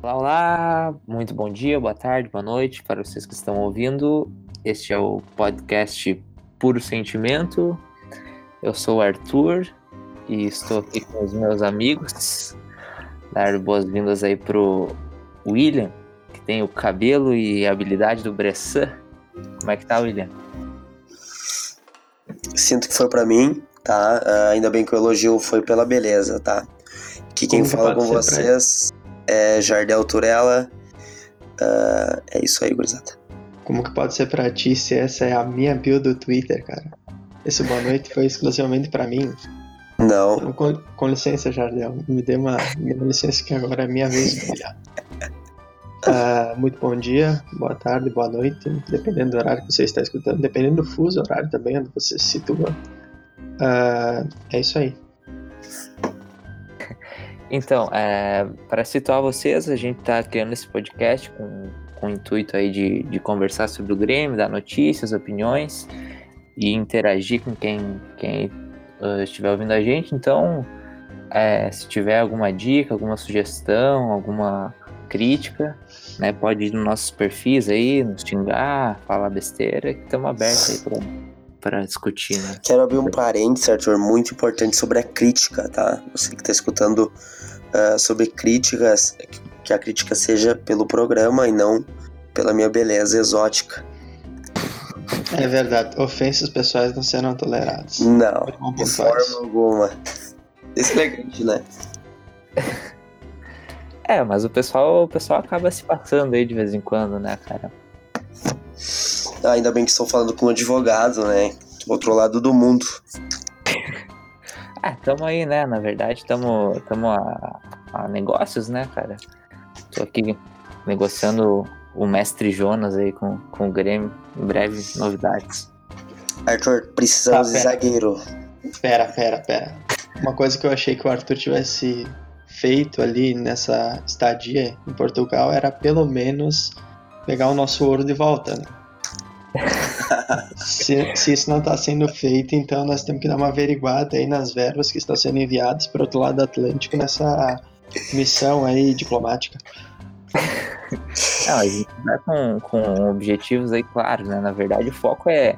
Olá, olá, muito bom dia, boa tarde, boa noite para vocês que estão ouvindo. Este é o podcast Puro Sentimento. Eu sou o Arthur e estou aqui com os meus amigos. Dar boas-vindas aí pro William, que tem o cabelo e a habilidade do Bressan. Como é que tá, William? Sinto que foi para mim, tá? Uh, ainda bem que o elogio foi pela beleza, tá? Que quem Como fala com vocês é Jardel Turella. Uh, é isso aí, gurizada. Como que pode ser pra ti se essa é a minha build do Twitter, cara? Esse boa noite foi exclusivamente para mim. Não. Então, com, com, licença, Jardel. Me dê uma, me dê licença que agora é minha vez de brilhar. Uh, muito bom dia, boa tarde, boa noite, dependendo do horário que você está escutando, dependendo do fuso horário também onde você se situa. Uh, é isso aí. Então, é, para situar vocês, a gente está criando esse podcast com, com o intuito aí de, de conversar sobre o Grêmio, dar notícias, opiniões e interagir com quem, quem uh, estiver ouvindo a gente. Então, é, se tiver alguma dica, alguma sugestão, alguma crítica, né, pode ir nos nossos perfis aí, nos xingar, falar besteira, que estamos abertos aí para para discutir, né? Quero abrir um parênteses, Arthur, muito importante sobre a crítica, tá? Você que está escutando uh, sobre críticas, que a crítica seja pelo programa e não pela minha beleza exótica. É verdade, ofensas pessoais não serão toleradas. Não, de forma alguma. Isso é grande, né? É, mas o pessoal, o pessoal acaba se passando aí de vez em quando, né, cara? Ah, ainda bem que estou falando com um advogado, né? Do outro lado do mundo. Ah, tamo aí, né? Na verdade, tamo, tamo a, a negócios, né, cara? Tô aqui negociando o mestre Jonas aí com, com o Grêmio. Em breve, novidades. Arthur, precisamos tá, de zagueiro. Pera, pera, pera. Uma coisa que eu achei que o Arthur tivesse feito ali nessa estadia em Portugal era pelo menos pegar o nosso ouro de volta, né? Se, se, isso não está sendo feito, então nós temos que dar uma averiguada aí nas verbas que estão sendo enviadas para o outro lado do Atlântico nessa missão aí diplomática. Não, a gente vai com, com objetivos aí claros, né? Na verdade, o foco é,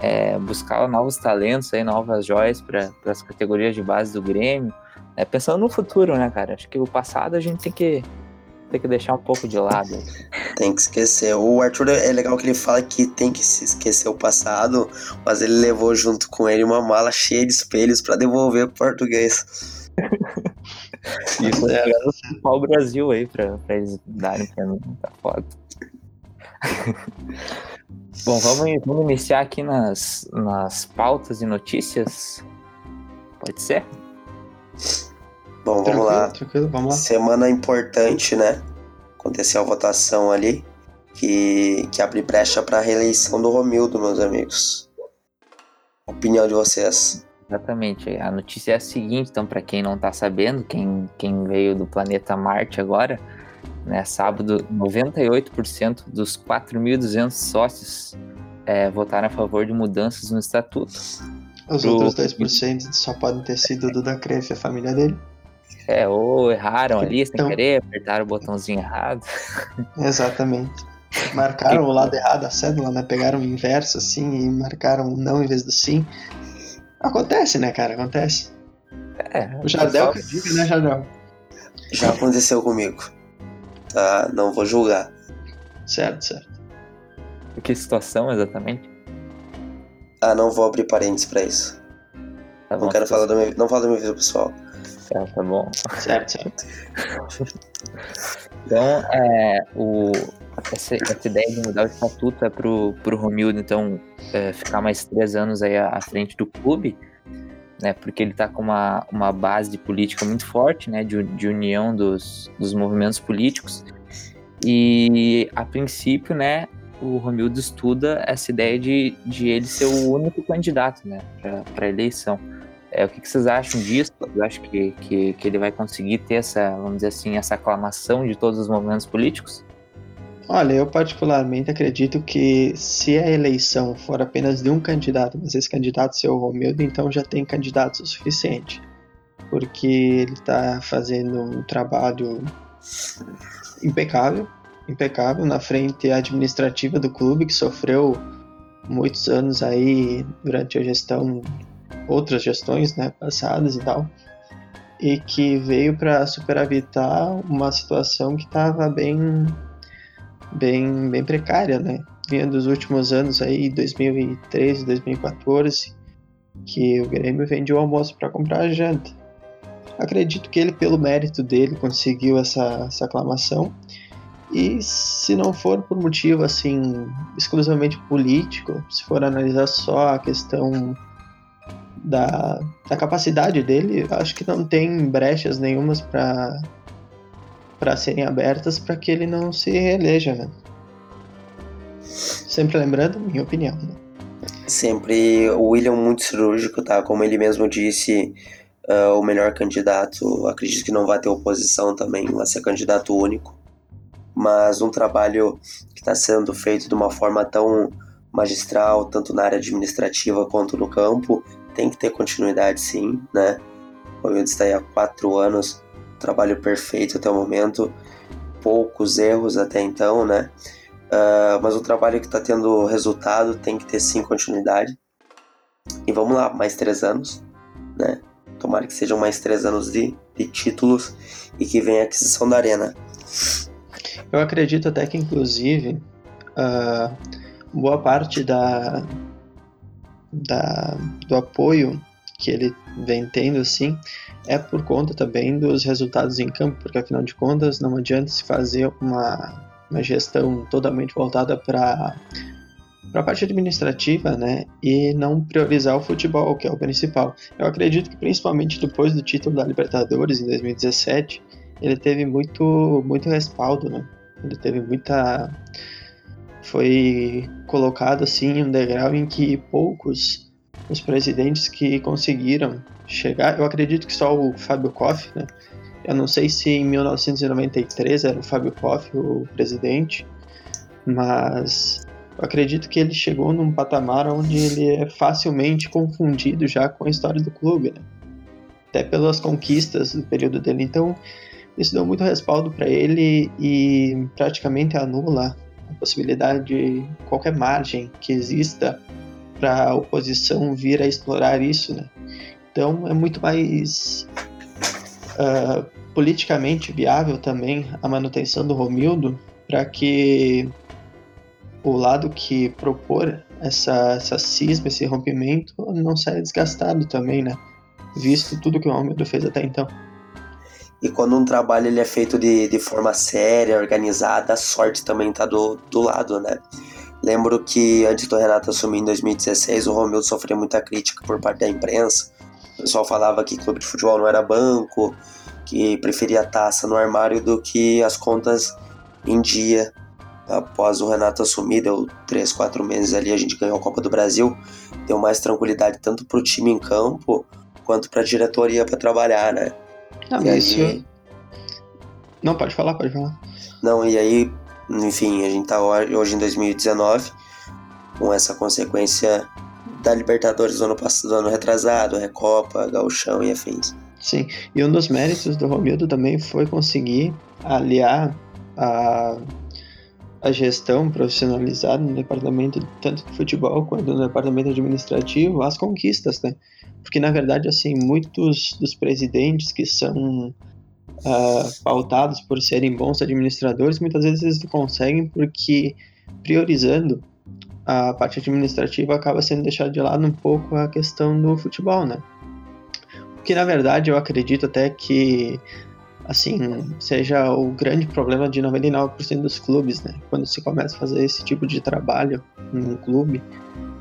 é buscar novos talentos aí, novas joias para as categorias de base do Grêmio. É, pensando no futuro, né, cara? Acho que o passado a gente tem que tem que deixar um pouco de lado. Tem que esquecer. O Arthur é legal que ele fala que tem que se esquecer o passado, mas ele levou junto com ele uma mala cheia de espelhos para devolver pro português. Isso é o Brasil aí pra, pra eles darem pra mim, tá foda. Bom, vamos, vamos iniciar aqui nas, nas pautas e notícias. Pode ser? Bom, vamos tranquilo, lá. Tranquilo, vamos lá. Semana importante, né? Aconteceu a votação ali que, que abre brecha para a reeleição do Romildo, meus amigos. Opinião de vocês? Exatamente. A notícia é a seguinte, então, para quem não está sabendo, quem, quem veio do planeta Marte agora, né, sábado, 98% dos 4.200 sócios é, votaram a favor de mudanças no estatuto. Os Pro... outros 10% só podem ter sido do da Cref, a família dele. É, ou erraram ali então, sem querer, apertaram o botãozinho errado. Exatamente. Marcaram o lado errado da cédula, né? Pegaram o inverso assim e marcaram não em vez do sim. Acontece, né, cara? Acontece. É, o Jardel que diga, né, Jardel? Já aconteceu comigo. Tá? Não vou julgar. Certo, certo. Que situação exatamente? Ah, não vou abrir parênteses pra isso. Tá não quero falar da minha, não falo da minha vida pessoal. Tá, tá bom. Certo, certo. então, é, o, essa, essa, ideia de mudar o estatuto é pro, pro Romildo, então, é, ficar mais três anos aí à, à, frente do clube, né, porque ele tá com uma, uma base de política muito forte, né, de, de união dos, dos movimentos políticos, e a princípio, né, o Romildo estuda essa ideia de, de ele ser o único candidato, né, para a eleição. É, o que, que, vocês acham disso? Vocês acham que, que, que, ele vai conseguir ter essa, vamos dizer assim, essa aclamação de todos os movimentos políticos? Olha, eu particularmente acredito que se a eleição for apenas de um candidato, mas esse candidato ser o Romildo, então já tem candidatos o suficiente. Porque ele está fazendo um trabalho impecável, impecável na frente administrativa do clube, que sofreu muitos anos aí durante a gestão, outras gestões né, passadas e tal, e que veio para superavitar uma situação que estava bem, bem, bem precária, né? Vinha dos últimos anos aí, 2013, 2014, que o Grêmio vendia o almoço para comprar a janta. Acredito que ele, pelo mérito dele, conseguiu essa, essa aclamação. E se não for por motivo assim exclusivamente político, se for analisar só a questão da, da capacidade dele, acho que não tem brechas nenhumas para para serem abertas para que ele não se reeleja, né? Sempre lembrando, minha opinião. Né? Sempre o William muito cirúrgico, tá? Como ele mesmo disse, uh, o melhor candidato. Acredito que não vai ter oposição também, vai ser candidato único. Mas um trabalho que está sendo feito de uma forma tão magistral, tanto na área administrativa quanto no campo, tem que ter continuidade sim, né? O Williams está aí há quatro anos, trabalho perfeito até o momento, poucos erros até então, né? Uh, mas o trabalho que está tendo resultado tem que ter sim continuidade. E vamos lá, mais três anos, né? Tomara que sejam mais três anos de, de títulos e que venha a aquisição da Arena. Eu acredito até que, inclusive, uh, boa parte da, da, do apoio que ele vem tendo, assim, é por conta também dos resultados em campo, porque afinal de contas não adianta se fazer uma, uma gestão totalmente voltada para para a parte administrativa, né, e não priorizar o futebol, que é o principal. Eu acredito que principalmente depois do título da Libertadores em 2017, ele teve muito muito respaldo, né? Ele teve muita foi colocado assim um degrau em que poucos os presidentes que conseguiram chegar, eu acredito que só o Fábio Koff, né? Eu não sei se em 1993 era o Fábio Koff o presidente, mas eu acredito que ele chegou num patamar onde ele é facilmente confundido já com a história do clube, né? até pelas conquistas do período dele. Então, isso deu muito respaldo para ele e praticamente anula a possibilidade de qualquer margem que exista para a oposição vir a explorar isso. Né? Então, é muito mais uh, politicamente viável também a manutenção do Romildo para que o lado que propor essa, essa cisma, esse rompimento, não saia desgastado também, né? Visto tudo que o Almeida fez até então. E quando um trabalho ele é feito de, de forma séria, organizada, a sorte também tá do, do lado, né? Lembro que antes do Renato assumir em 2016, o Romildo sofreu muita crítica por parte da imprensa. O pessoal falava que clube de futebol não era banco, que preferia a taça no armário do que as contas em dia após o Renato assumir, deu 3, 4 meses ali, a gente ganhou a Copa do Brasil, deu mais tranquilidade tanto para o time em campo quanto para a diretoria para trabalhar, né? Ah, e mas aí... isso... Não, pode falar, pode falar. Não, e aí, enfim, a gente tá hoje em 2019 com essa consequência da Libertadores do ano passado, do ano retrasado, Recopa, Gauchão e afins. Sim, e um dos méritos do Romildo também foi conseguir aliar a a gestão profissionalizada no departamento tanto de futebol quanto no departamento administrativo as conquistas, né? Porque na verdade assim muitos dos presidentes que são uh, pautados por serem bons administradores muitas vezes eles não conseguem porque priorizando a parte administrativa acaba sendo deixado de lado um pouco a questão do futebol, né? Porque na verdade eu acredito até que assim, seja o grande problema de 99% dos clubes, né? Quando se começa a fazer esse tipo de trabalho num clube,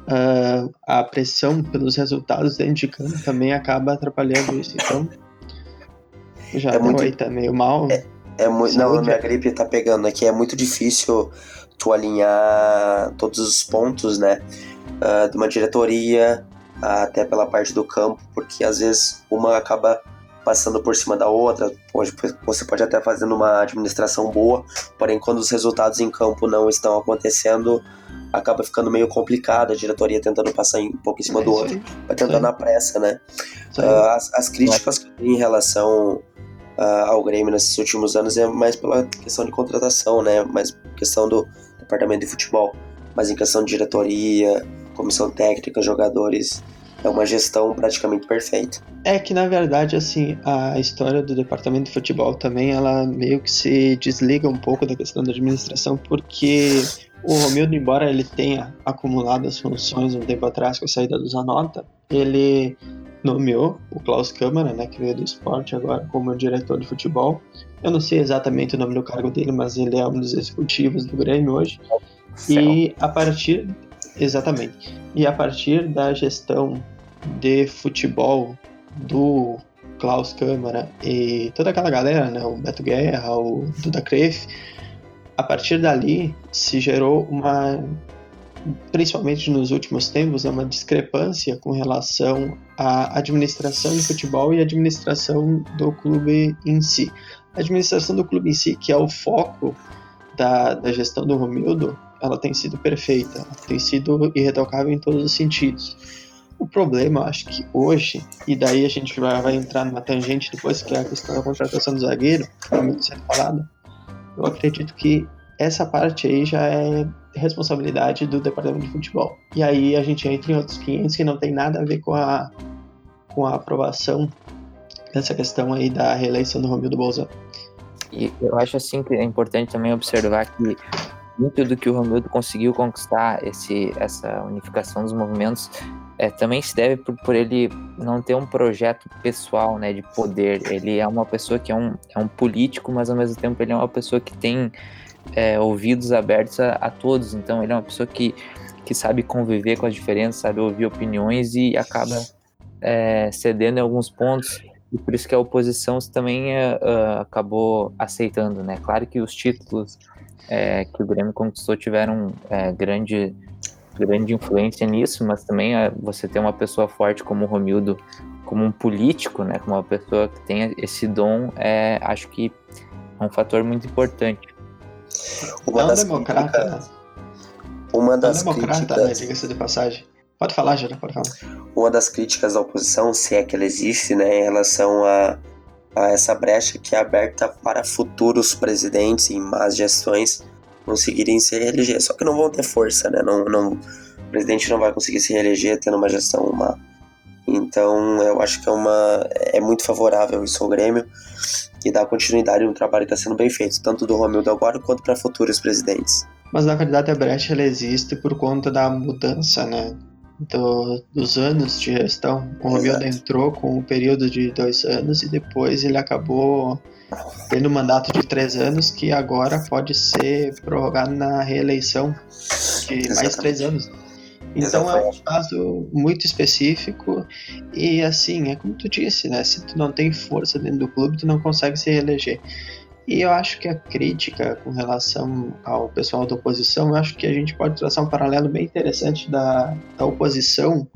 uh, a pressão pelos resultados dentro de campo também acaba atrapalhando isso. Então, já é muito, aí, tá meio mal. É, é muito, não, minha gripe tá pegando aqui. É muito difícil tu alinhar todos os pontos, né? Uh, de uma diretoria até pela parte do campo, porque às vezes uma acaba passando por cima da outra. Você pode até fazendo uma administração boa, porém, quando os resultados em campo não estão acontecendo, acaba ficando meio complicado. A diretoria tentando passar um pouco em cima é do outro, vai tentando na pressa, né? Uh, as, as, críticas que eu tenho em relação uh, ao Grêmio nesses últimos anos é mais pela questão de contratação, né? Mais questão do departamento de futebol, mas em questão de diretoria, comissão técnica, jogadores, é uma gestão praticamente perfeita. É que na verdade assim a história do departamento de futebol também ela meio que se desliga um pouco da questão da administração porque o Romildo, embora ele tenha acumulado as funções um tempo atrás com a saída do Zanota, ele nomeou o Klaus Câmara, né, que veio do esporte agora como diretor de futebol. Eu não sei exatamente o nome do cargo dele, mas ele é um dos executivos do Grêmio hoje. Céu. E a partir exatamente. E a partir da gestão de futebol do Klaus Câmara e toda aquela galera, né, o Beto Guerra, o Duda Kreff, a partir dali se gerou uma principalmente nos últimos tempos, é uma discrepância com relação à administração de futebol e administração do clube em si. A administração do clube em si, que é o foco da, da gestão do Romildo, ela tem sido perfeita, tem sido irretocável em todos os sentidos. O problema, acho que hoje, e daí a gente vai, vai entrar numa tangente depois, que é a questão da contratação do zagueiro, que é muito sendo falado, eu acredito que essa parte aí já é responsabilidade do departamento de futebol. E aí a gente entra em outros 500 que não tem nada a ver com a, com a aprovação dessa questão aí da reeleição do Romildo Bolsonaro. E eu acho assim que é importante também observar que muito do que o Romildo conseguiu conquistar, esse, essa unificação dos movimentos, é, também se deve por, por, ele não ter um projeto pessoal né, de poder. Ele é uma pessoa que é um, é um político, mas ao mesmo tempo ele é uma pessoa que tem é, ouvidos abertos a, a, todos. Então, ele é uma pessoa que, que sabe conviver com as diferenças, sabe ouvir opiniões e acaba é, cedendo em alguns pontos. E por isso que a oposição também uh, acabou aceitando, né? Claro que os títulos é, que o Grêmio conquistou tiveram grande, grande influência nisso, mas também é, você ter uma pessoa forte como o Romildo, como um político, né? Como uma pessoa que tem esse dom, é, acho que é um fator muito importante. Uma é um das democrata, críticas, né? Uma das é um democrata, né, críticas... né? Diga-se de passagem. Pode falar, Jana, pode falar. Uma das críticas da oposição, se é que ela existe, né, em relação a, a essa brecha que é aberta para futuros presidentes em más gestões conseguirem se reeleger. Só que não vão ter força, né? Não, não, o presidente não vai conseguir se reeleger tendo uma gestão má. Então eu acho que é uma é muito favorável isso ao Grêmio e dá continuidade no trabalho que está sendo bem feito, tanto do Romildo agora quanto para futuros presidentes. Mas na verdade a brecha ela existe por conta da mudança, né? Do, dos anos de gestão. O Romildo entrou com um período de dois anos e depois ele acabou tendo um mandato de três anos que agora pode ser prorrogado na reeleição de Exatamente. mais três anos. Então é um caso muito específico e assim, é como tu disse, né? Se tu não tem força dentro do clube, tu não consegue se reeleger. E eu acho que a crítica com relação ao pessoal da oposição, eu acho que a gente pode traçar um paralelo bem interessante da, da oposição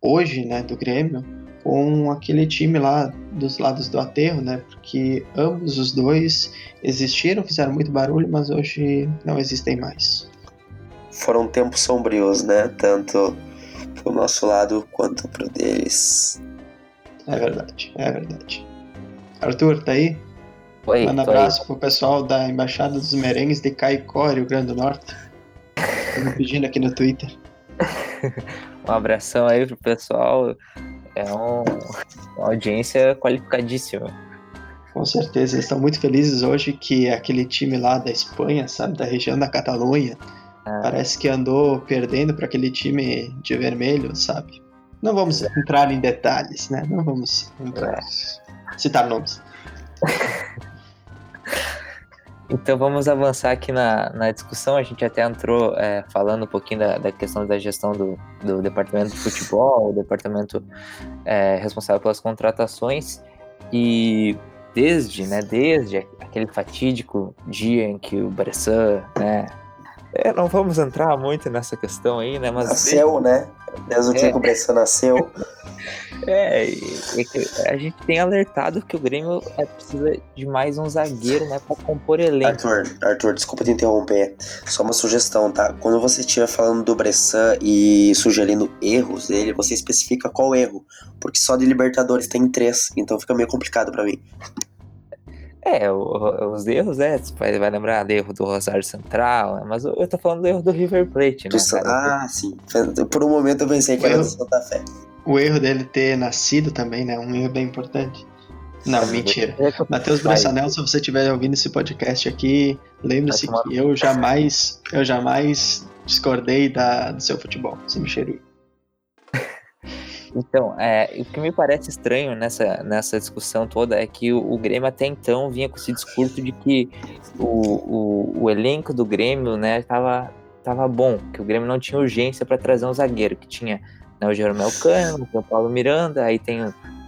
hoje, né, do Grêmio, com aquele time lá dos lados do aterro, né? Porque ambos os dois existiram, fizeram muito barulho, mas hoje não existem mais foram tempos sombrios, né? Tanto pro nosso lado quanto pro deles. É verdade, é verdade. Arthur, tá aí? Oi, Manda um abraço aí. pro pessoal da Embaixada dos Merengues de Caicó, Rio Grande do Norte. Tô pedindo aqui no Twitter. um abração aí pro pessoal. É um, uma audiência qualificadíssima. Com certeza, eles estão muito felizes hoje que aquele time lá da Espanha, sabe, da região da Catalunha, é. Parece que andou perdendo para aquele time de vermelho, sabe? Não vamos é. entrar em detalhes, né? Não vamos entrar, é. citar nomes. Então vamos avançar aqui na, na discussão. A gente até entrou é, falando um pouquinho da, da, questão da gestão do, do departamento de futebol, o departamento é, responsável pelas contratações. E desde, né, desde aquele fatídico dia em que o Bressan, né, é, não vamos entrar muito nessa questão aí, né? Mas nasceu, né? Desde o dia é. que o Bressan nasceu. É, a gente tem alertado que o Grêmio é, precisa de mais um zagueiro, né, para compor elenco. Arthur, Arthur, desculpa te interromper. Só uma sugestão, tá? Quando você estiver falando do Bressan e sugerindo erros dele, você especifica qual erro, porque só de Libertadores tem três, então fica meio complicado para mim. É, o, os erros, é, vai, vai lembrar do erro do Rosário Central, né? mas eu, eu tô falando do erro do River Plate, né? Do, ah, sim. Por um momento eu pensei que o era erro, do Santa Fé. O erro dele ter nascido também, né? Um erro bem importante. Não, mentira. Matheus Bressanel, se você estiver ouvindo esse podcast aqui, lembre-se que eu jamais, eu jamais discordei da, do seu futebol, você me cheirou. Então, é, o que me parece estranho nessa, nessa discussão toda é que o, o Grêmio até então vinha com esse discurso de que o, o, o elenco do Grêmio né, tava, bom, que o Grêmio não tinha urgência para trazer um zagueiro, que tinha né, o Jeromel Cano, o Paulo Miranda, aí tem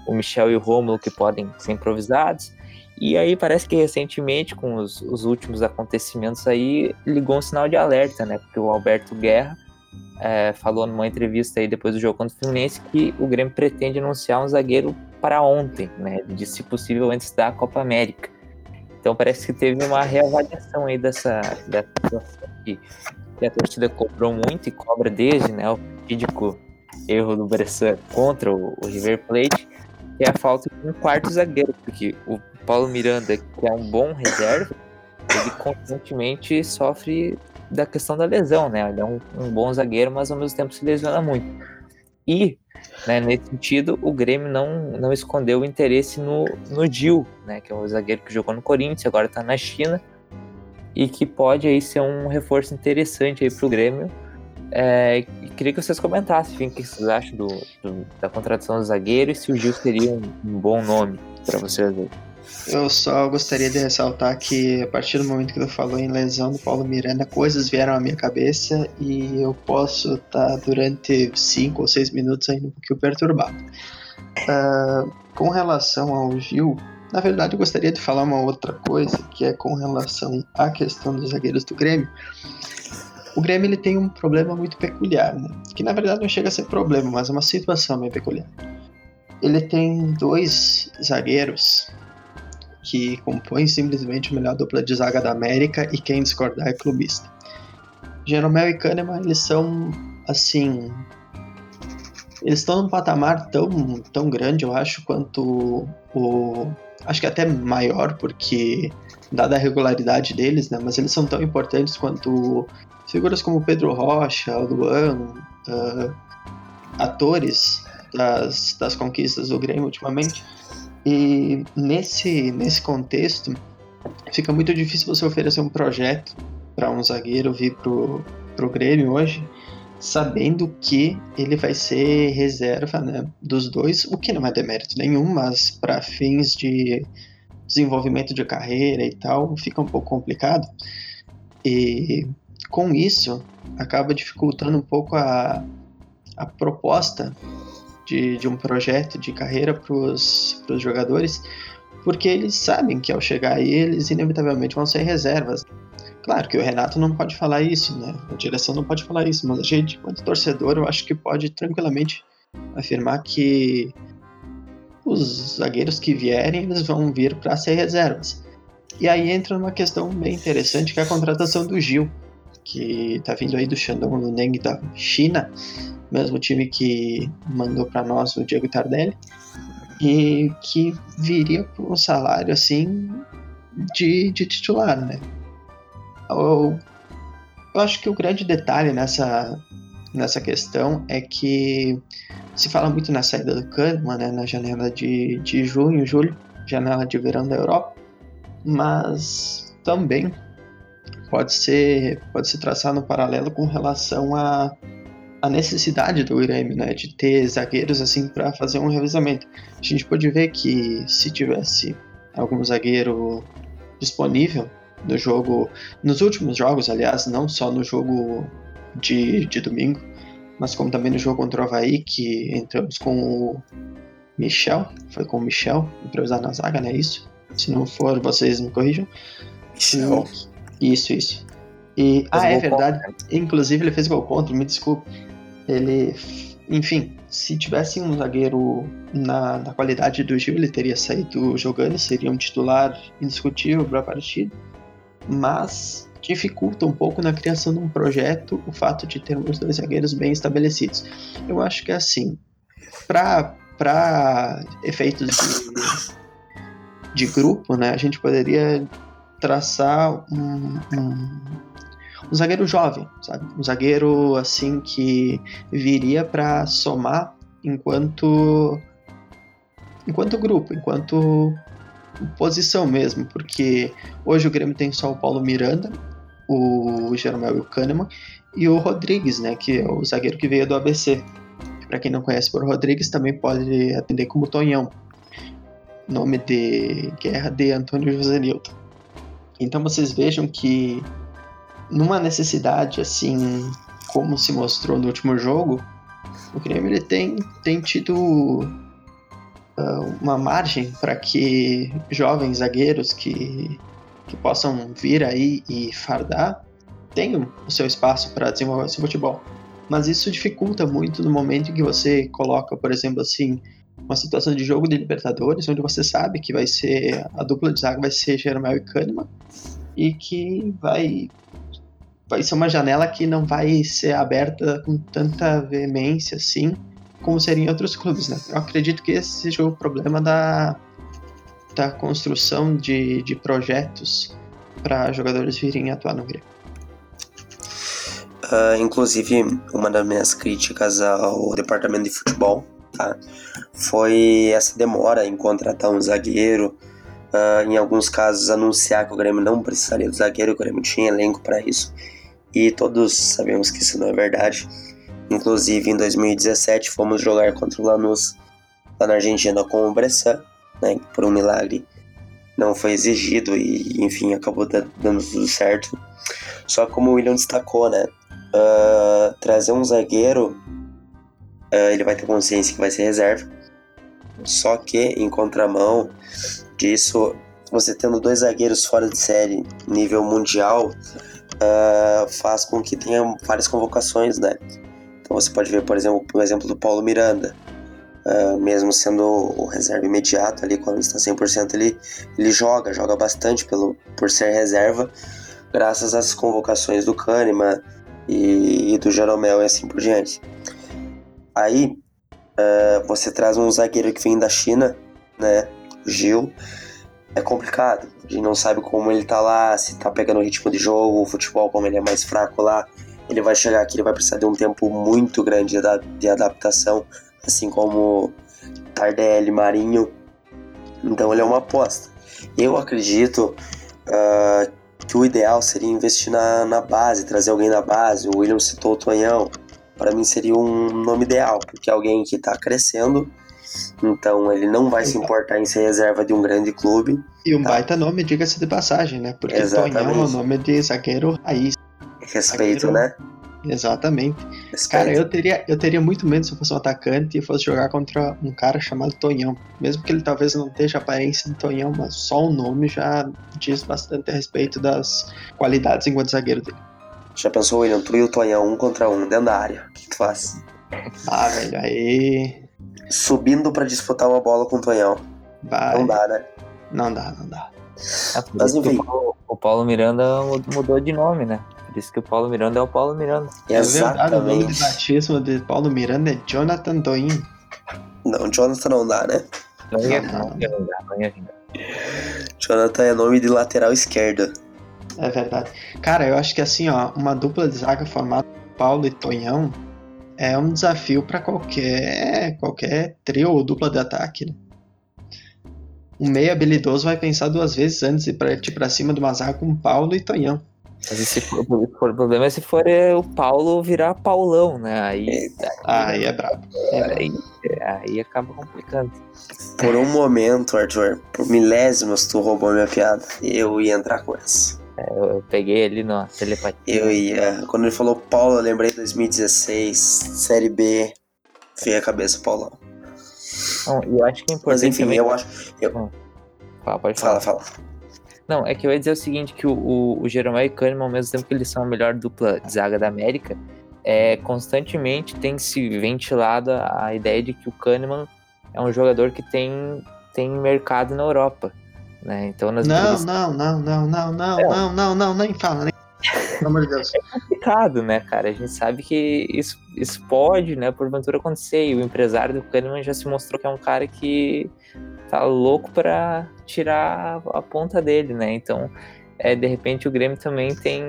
o Michel e o Rômulo que podem ser improvisados. E aí parece que recentemente, com os, os últimos acontecimentos aí, ligou um sinal de alerta, né? Porque o Alberto Guerra é, falou numa entrevista aí depois do jogo contra o Fluminense que o Grêmio pretende anunciar um zagueiro para ontem, né? De se possível antes da Copa América. Então parece que teve uma reavaliação aí dessa, dessa situação que, que a torcida cobrou muito e cobra desde, né? O fatídico erro do Bressan contra o, o River Plate, que é a falta de um quarto zagueiro, porque o Paulo Miranda, que é um bom reserva, ele constantemente sofre da questão da lesão, né? Ele é um, um bom zagueiro, mas ao mesmo tempo se lesiona muito. E, né, nesse sentido, o Grêmio não, não escondeu o interesse no, no Gil, né? Que é o zagueiro que jogou no Corinthians, agora está na China, e que pode aí ser um reforço interessante aí o Grêmio. É, queria que vocês comentassem enfim, o que vocês acham do, do, da contratação do zagueiro e se o Gil seria um, um bom nome para vocês aí. Eu só gostaria de ressaltar que a partir do momento que tu falou em lesão do Paulo Miranda, coisas vieram à minha cabeça e eu posso estar tá durante 5 ou 6 minutos ainda um pouquinho perturbado. Uh, com relação ao Gil, na verdade eu gostaria de falar uma outra coisa, que é com relação à questão dos zagueiros do Grêmio. O Grêmio ele tem um problema muito peculiar, né? que na verdade não chega a ser problema, mas é uma situação meio peculiar. Ele tem dois zagueiros que compõe simplesmente a melhor dupla de zaga da América e quem discordar é clubista. Jeromel e Kahneman, eles são, assim... Eles estão num patamar tão, tão grande, eu acho, quanto o... Acho que até maior, porque dada a regularidade deles, né? Mas eles são tão importantes quanto figuras como Pedro Rocha, Luan, uh, atores das, das conquistas do Grêmio ultimamente. E nesse, nesse contexto, fica muito difícil você oferecer um projeto para um zagueiro vir pro, pro Grêmio hoje, sabendo que ele vai ser reserva né, dos dois, o que não é demérito nenhum, mas para fins de desenvolvimento de carreira e tal, fica um pouco complicado. E com isso, acaba dificultando um pouco a, a proposta de, de um projeto de carreira para os jogadores, porque eles sabem que ao chegar aí eles inevitavelmente vão ser reservas. Claro que o Renato não pode falar isso, né? A direção não pode falar isso, mas a gente, quanto torcedor, eu acho que pode tranquilamente afirmar que os zagueiros que vierem, eles vão vir para ser reservas. E aí entra uma questão bem interessante, que é a contratação do Gil, que está vindo aí do Shandong Luneng da China, mesmo time que mandou para nós o Diego Tardelli, e que viria por um salário assim de, de titular, né? Eu, eu acho que o grande detalhe nessa, nessa questão é que se fala muito na saída do Kahneman, né, na janela de, de junho, julho, janela de verão da Europa, mas também pode ser pode se traçar no paralelo com relação a a necessidade do Grêmio, né, de ter zagueiros assim para fazer um revezamento. A gente pode ver que se tivesse algum zagueiro disponível no jogo, nos últimos jogos, aliás, não só no jogo de, de domingo, mas como também no jogo contra o Havaí, que entramos com o Michel, foi com o Michel, improvisar na zaga, né, isso? Se não for, vocês me corrijam. Michel. Isso, isso. E, ah, é verdade. Inclusive ele fez gol contra, me desculpe. Ele, enfim, se tivesse um zagueiro na, na qualidade do Gil, ele teria saído jogando, seria um titular indiscutível para a partida. Mas dificulta um pouco na criação de um projeto o fato de termos dois zagueiros bem estabelecidos. Eu acho que é assim, para efeitos de, de grupo, né, a gente poderia traçar um, um, um zagueiro jovem, sabe? Um zagueiro assim que viria para somar enquanto enquanto grupo, enquanto posição mesmo, porque hoje o Grêmio tem só o Paulo Miranda, o Jeromel e o Kahneman, e o Rodrigues, né, que é o zagueiro que veio do ABC. Para quem não conhece por Rodrigues, também pode atender como Tonhão, nome de guerra de Antônio José Newton. Então vocês vejam que numa necessidade assim, como se mostrou no último jogo, o Grêmio ele tem, tem tido uh, uma margem para que jovens zagueiros que, que possam vir aí e fardar tenham o seu espaço para desenvolver seu futebol. Mas isso dificulta muito no momento em que você coloca, por exemplo, assim, uma situação de jogo de Libertadores, onde você sabe que vai ser a dupla de zaga vai ser Jeromel e Kahneman, e que vai vai ser uma janela que não vai ser aberta com tanta veemência assim como seria em outros clubes, né? Eu acredito que esse seja o problema da, da construção de, de projetos para jogadores virem atuar no Grêmio. Uh, inclusive, uma das minhas críticas ao departamento de futebol tá? foi essa demora em contratar um zagueiro. Uh, em alguns casos, anunciar que o Grêmio não precisaria do zagueiro, o Grêmio tinha elenco para isso. E todos sabemos que isso não é verdade. Inclusive, em 2017, fomos jogar contra o Lanús lá na Argentina com o Bressan, né? Por um milagre não foi exigido e, enfim, acabou dando tudo certo. Só como o William destacou, né? Uh, trazer um zagueiro, uh, ele vai ter consciência que vai ser reserva. Só que, em contramão disso, você tendo dois zagueiros fora de série, nível mundial, uh, faz com que tenha várias convocações, né? Então você pode ver, por exemplo, o exemplo do Paulo Miranda. Uh, mesmo sendo o reserva imediato ali, quando está 100%, ele, ele joga, joga bastante pelo, por ser reserva, graças às convocações do Kahneman e, e do Jeromel e assim por diante. Aí, uh, você traz um zagueiro que vem da China, né, Gil, é complicado, a gente não sabe como ele tá lá, se tá pegando o ritmo de jogo, o futebol, como ele é mais fraco lá, ele vai chegar aqui, ele vai precisar de um tempo muito grande de adaptação, assim como Tardelli, Marinho. Então ele é uma aposta. Eu acredito uh, que o ideal seria investir na, na base, trazer alguém da base. O William citou o Tonhão. Para mim seria um nome ideal, porque é alguém que está crescendo, então ele não vai se importar em ser reserva de um grande clube. E um tá? baita nome, diga-se de passagem, né? Porque Exatamente. Tonhão é o nome de zagueiro raiz. Respeito, né? Exatamente. Respeito. Cara, eu teria, eu teria muito medo se eu fosse um atacante e fosse jogar contra um cara chamado Tonhão. Mesmo que ele talvez não tenha aparência de Tonhão, mas só o nome já diz bastante a respeito das qualidades enquanto zagueiro dele. Já pensou, William, tu e o Tonhão um contra um dentro da área? O que tu faz? Ah, velho, aí. Subindo para disputar uma bola com o Tonhão. Vai. Não dá, né? Não dá, não dá. É, Mas enfim. O Paulo, o Paulo Miranda mudou de nome, né? Por isso que o Paulo Miranda é o Paulo Miranda. É verdade, o nome de batismo de Paulo Miranda é Jonathan Doin. Não, Jonathan não dá, né? Não ia, não, não, ia vingar, não ia vingar. Jonathan é nome de lateral esquerda. É verdade. Cara, eu acho que assim, ó, uma dupla de zaga formada Paulo e Tonhão é um desafio para qualquer qualquer trio ou dupla de ataque, né? Um meio habilidoso vai pensar duas vezes antes de partir para cima de uma zaga com Paulo e Tonhão. Mas se for, o problema é se for é, o Paulo virar Paulão, né? Aí, aí é brabo. É aí, aí acaba complicando. Por um momento, Arthur, por milésimos, tu roubou minha piada. Eu ia entrar com essa. Eu, eu, peguei ali na telepatia. Eu ia. Quando ele falou Paulo, eu lembrei 2016, Série B. Feia a cabeça, Paulão. Não, eu acho que é importante. Mas enfim, também... eu acho. Eu... Hum. Fala, pode falar. Fala, fala. Não, é que eu ia dizer o seguinte, que o, o, o Jeromel e Kahneman, ao mesmo tempo que eles são a melhor dupla de zaga da América, é, constantemente tem se ventilado a, a ideia de que o Kahneman é um jogador que tem, tem mercado na Europa. Né? Então, nas não, não, não, não, não, não, é. não, não, não, nem fala, nem pelo amor de Deus. É complicado, né, cara? A gente sabe que isso, isso pode, né, porventura acontecer. E o empresário do Kahneman já se mostrou que é um cara que tá louco para tirar a ponta dele, né? Então, é, de repente o Grêmio também tem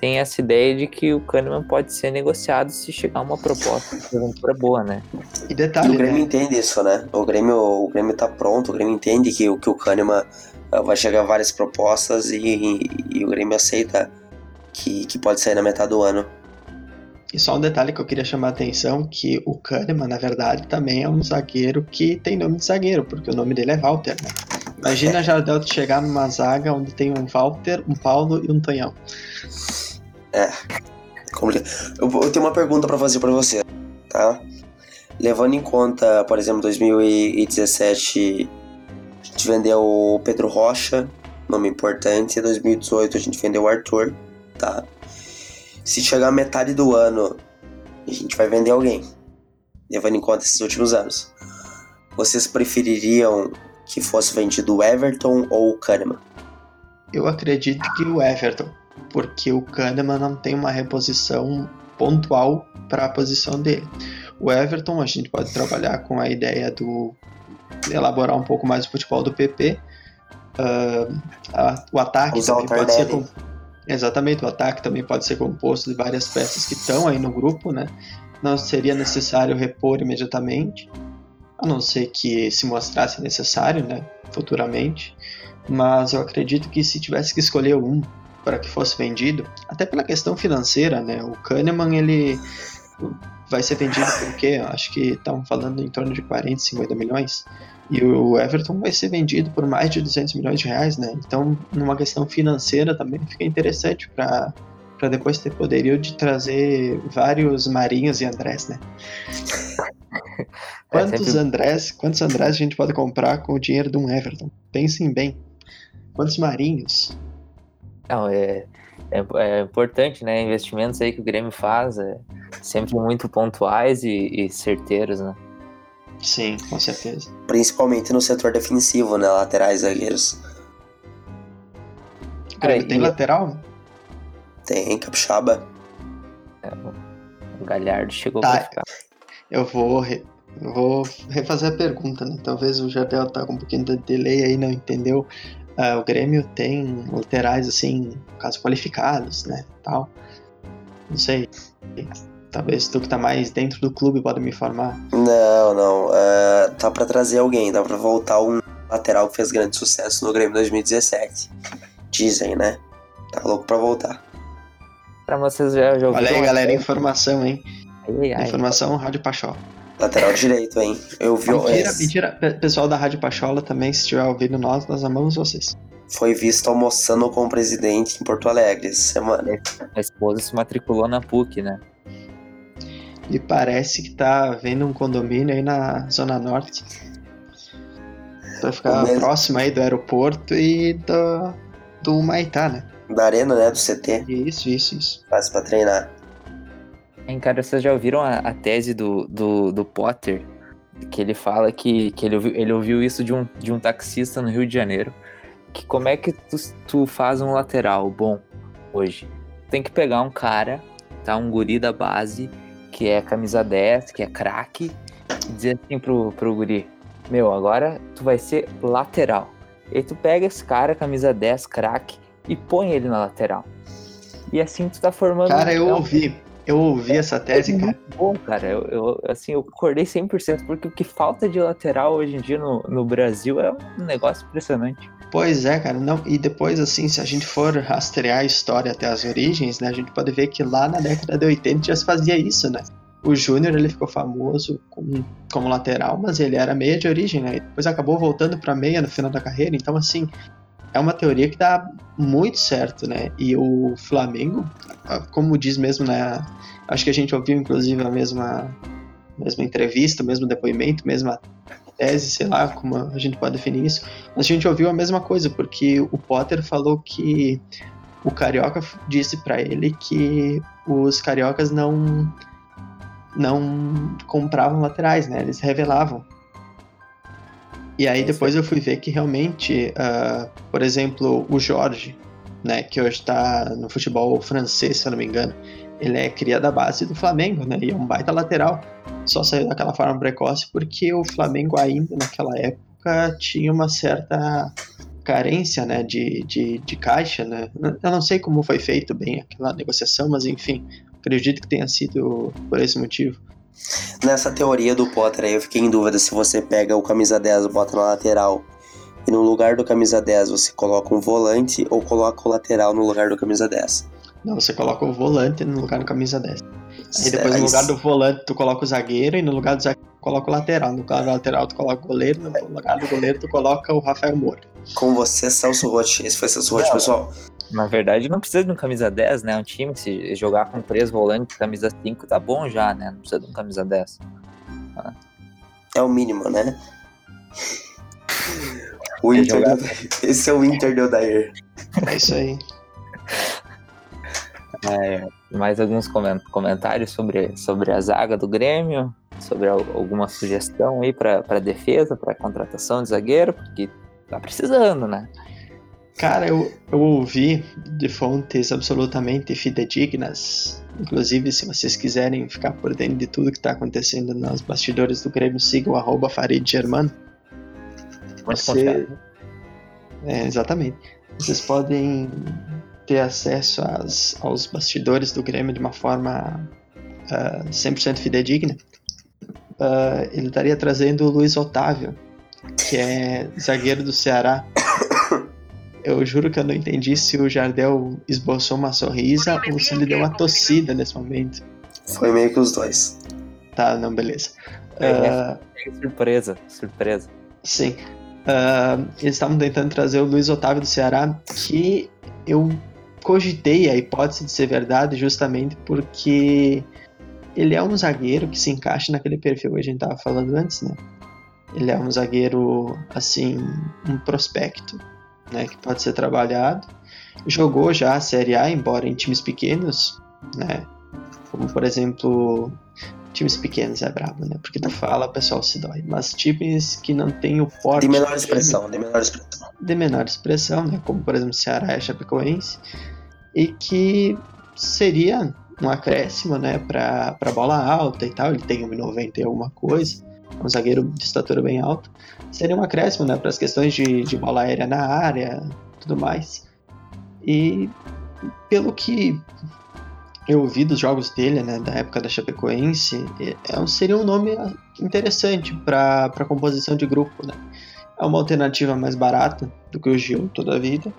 tem essa ideia de que o Kahneman pode ser negociado se chegar uma proposta de aventura boa, né? E detalhe, e o Grêmio né? entende isso, né? O Grêmio, o Grêmio tá pronto, o Grêmio entende que, que o Kahneman uh, vai chegar várias propostas e, e, e, o Grêmio aceita que, que pode sair na metade do ano. E só um detalhe que eu queria chamar a atenção, que o Kahneman, na verdade, também é um zagueiro que tem nome de zagueiro, porque o nome dele é Walter, né? Imagina a Jardel chegar numa zaga onde tem um Walter, um Paulo e um Tonhão. É. Eu, eu tenho uma pergunta para fazer para você, tá? Levando em conta, por exemplo, 2017 a gente vendeu o Pedro Rocha, nome importante, 2018 a gente vendeu o Arthur, tá? Se chegar a metade do ano, a gente vai vender alguém, levando em conta esses últimos anos. Vocês prefeririam que fosse vendido o Everton ou o Kahneman? Eu acredito que o Everton porque o Kahneman não tem uma reposição pontual para a posição dele. O Everton, a gente pode trabalhar com a ideia do elaborar um pouco mais o futebol do PP. Uh, a, o ataque Os também pode ser com... exatamente o ataque também pode ser composto de várias peças que estão aí no grupo, né? Não seria necessário repor imediatamente, a não ser que se mostrasse necessário, né? Futuramente. Mas eu acredito que se tivesse que escolher um para que fosse vendido, até pela questão financeira, né? O Kahneman ele vai ser vendido por quê? Acho que estão falando em torno de 40, 50 milhões. E o Everton vai ser vendido por mais de 200 milhões de reais, né? Então, numa questão financeira também fica interessante para para depois ter poderio de trazer vários Marinhos e Andrés, né? É, quantos sempre... Andrés, quantos Andrés a gente pode comprar com o dinheiro de um Everton? Pensem bem. Quantos Marinhos? Não, é, é, é, importante, né? Investimentos aí que o Grêmio faz, é sempre muito pontuais e, e certeiros, né? Sim, com certeza. Principalmente no setor defensivo, né? Laterais zagueiros. Grêmio tem e... lateral? Tem, Capixaba. É, o Galhardo chegou tá. pra ficar. Eu vou, re... vou refazer a pergunta, né? Talvez o Jardel tá com um pouquinho de delay aí, não entendeu. Uh, o Grêmio tem laterais, assim, caso qualificados, né, tal. Não sei. Talvez tu que tá mais dentro do clube pode me informar. Não, não. Uh, tá para trazer alguém, dá para voltar um lateral que fez grande sucesso no Grêmio 2017. Dizem, né? Tá louco pra voltar. Pra vocês já, já Olha aí, galera, informação, hein? Ai, ai. Informação Rádio Pachó. Lateral direito, hein? Eu vi Mentira, o... mentira. Pessoal da Rádio Pachola também, se estiver ouvindo nós, nós amamos vocês. Foi visto almoçando com o presidente em Porto Alegre essa semana. A esposa se matriculou na PUC, né? E parece que tá vendo um condomínio aí na Zona Norte. Vai ficar mesmo... próximo aí do aeroporto e do, do Maitá, né? Da arena, né? Do CT. Isso, isso, isso. Faz pra treinar. Hein, cara, vocês já ouviram a, a tese do, do, do, Potter? Que ele fala que, que ele, ouviu, ele ouviu isso de um, de um taxista no Rio de Janeiro. Que como é que tu, tu faz um lateral bom hoje? Tem que pegar um cara, tá? Um guri da base, que é camisa 10, que é craque, e dizer assim pro, pro guri: Meu, agora tu vai ser lateral. E tu pega esse cara, camisa 10, craque, e põe ele na lateral. E assim tu tá formando. Cara, um eu ouvi. Eu ouvi é, essa tese, é cara. Bom, cara, eu, eu, assim, eu concordei 100%, porque o que falta de lateral hoje em dia no, no Brasil é um negócio impressionante. Pois é, cara, não, e depois, assim, se a gente for rastrear a história até as origens, né, a gente pode ver que lá na década de 80 já se fazia isso, né? O Júnior, ele ficou famoso como, como lateral, mas ele era meia de origem, né? Depois acabou voltando para meia no final da carreira, então, assim, é uma teoria que dá muito certo, né? E o Flamengo, como diz mesmo, né? Acho que a gente ouviu inclusive a mesma, mesma entrevista, o mesmo depoimento, mesma tese, sei lá como a gente pode definir isso, mas a gente ouviu a mesma coisa, porque o Potter falou que o Carioca disse para ele que os cariocas não não compravam laterais, né? Eles revelavam. E aí depois eu fui ver que realmente, uh, por exemplo, o Jorge, né, que hoje está no futebol francês, se eu não me engano, ele é cria da base do Flamengo, né? E é um baita lateral. Só saiu daquela forma precoce porque o Flamengo ainda naquela época tinha uma certa carência né, de, de, de caixa. Né? Eu não sei como foi feito bem aquela negociação, mas enfim, acredito que tenha sido por esse motivo. Nessa teoria do Potter aí, eu fiquei em dúvida se você pega o camisa 10 bota na lateral e no lugar do camisa 10 você coloca um volante ou coloca o lateral no lugar do camisa 10. Não, você coloca o volante no lugar do camisa 10. Aí depois no lugar do volante tu coloca o zagueiro e no lugar do zagueiro tu coloca o lateral. No lugar do lateral tu coloca o goleiro, no lugar do goleiro tu coloca o Rafael Moura. Com você, Celso Rotti. Esse foi Celso Rotti, pessoal. Na verdade, não precisa de um camisa 10, né? Um time, se jogar com três volantes, camisa 5, tá bom já, né? Não precisa de um camisa 10. Ah. É o mínimo, né? O é Inter. Jogar... Esse é o Inter de Odair. É isso aí. É, mais alguns comentários sobre, sobre a zaga do Grêmio, sobre alguma sugestão aí para defesa, para contratação de zagueiro, porque tá precisando, né? Cara, eu, eu ouvi de fontes absolutamente fidedignas. Inclusive, se vocês quiserem ficar por dentro de tudo que está acontecendo nos bastidores do Grêmio, sigam o arroba Farid Germano. Você... É, exatamente. Vocês podem ter acesso às, aos bastidores do Grêmio de uma forma uh, ah, 100% fidedigna, uh, ele estaria trazendo o Luiz Otávio, que é zagueiro do Ceará. Eu juro que eu não entendi se o Jardel esboçou uma sorrisa ou se ele deu uma tossida nesse momento. Foi meio que os dois. Tá, não, beleza. Uh, surpresa, surpresa. Sim. Uh, eles estavam tentando trazer o Luiz Otávio do Ceará, que eu cogitei a hipótese de ser verdade justamente porque ele é um zagueiro que se encaixa naquele perfil que a gente estava falando antes, né? Ele é um zagueiro, assim, um prospecto, né? Que pode ser trabalhado. Jogou já a Série A, embora em times pequenos, né? Como, por exemplo, times pequenos é brabo, né? Porque tu fala, o pessoal se dói. Mas times que não tem o porte... De menor expressão, de menor expressão. De menor expressão, né? Como, por exemplo, Ceará e Chapecoense e que seria um acréscimo, né, para bola alta e tal. Ele tem 1,90 e alguma coisa, é um zagueiro de estatura bem alta. Seria um acréscimo, né, para as questões de, de bola aérea na área, tudo mais. E pelo que eu ouvi dos jogos dele, né, da época da Chapecoense, é, é um, seria um nome interessante para a composição de grupo, né? É uma alternativa mais barata do que o Gil toda a vida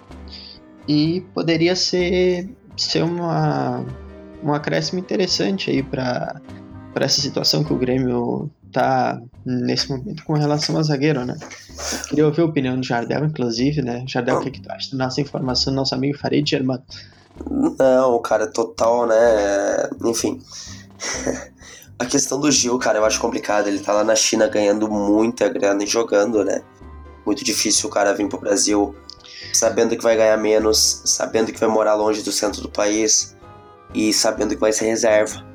e poderia ser, ser uma, um acréscimo interessante aí para essa situação que o Grêmio tá nesse momento com relação ao zagueiro, né? Queria ouvir a opinião do Jardel, inclusive, né? Jardel, o que, que tu acha da nossa informação do nosso amigo Farid Germano? Não, cara, total, né? Enfim. a questão do Gil, cara, eu acho complicado. Ele tá lá na China ganhando muita grana e jogando, né? Muito difícil o cara vir pro Brasil sabendo que vai ganhar menos, sabendo que vai morar longe do centro do país e sabendo que vai ser reserva.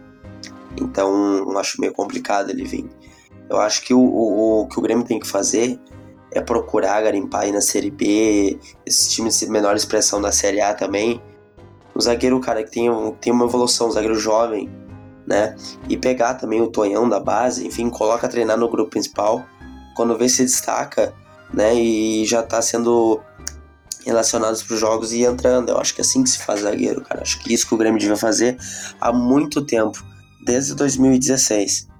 Então, acho meio complicado ele vir. Eu acho que o, o, o, que o Grêmio tem que fazer é procurar garimpar aí na Série B, esses times de menor expressão da Série A também. Um zagueiro, cara, que tem, tem uma evolução, um zagueiro jovem, né? E pegar também o Tonhão da base, enfim, coloca treinar no grupo principal. Quando vê se destaca, né? E já tá sendo relacionados para os jogos e entrando. Eu acho que é assim que se faz zagueiro, cara. Acho que isso que o Grêmio devia fazer há muito tempo, desde 2016.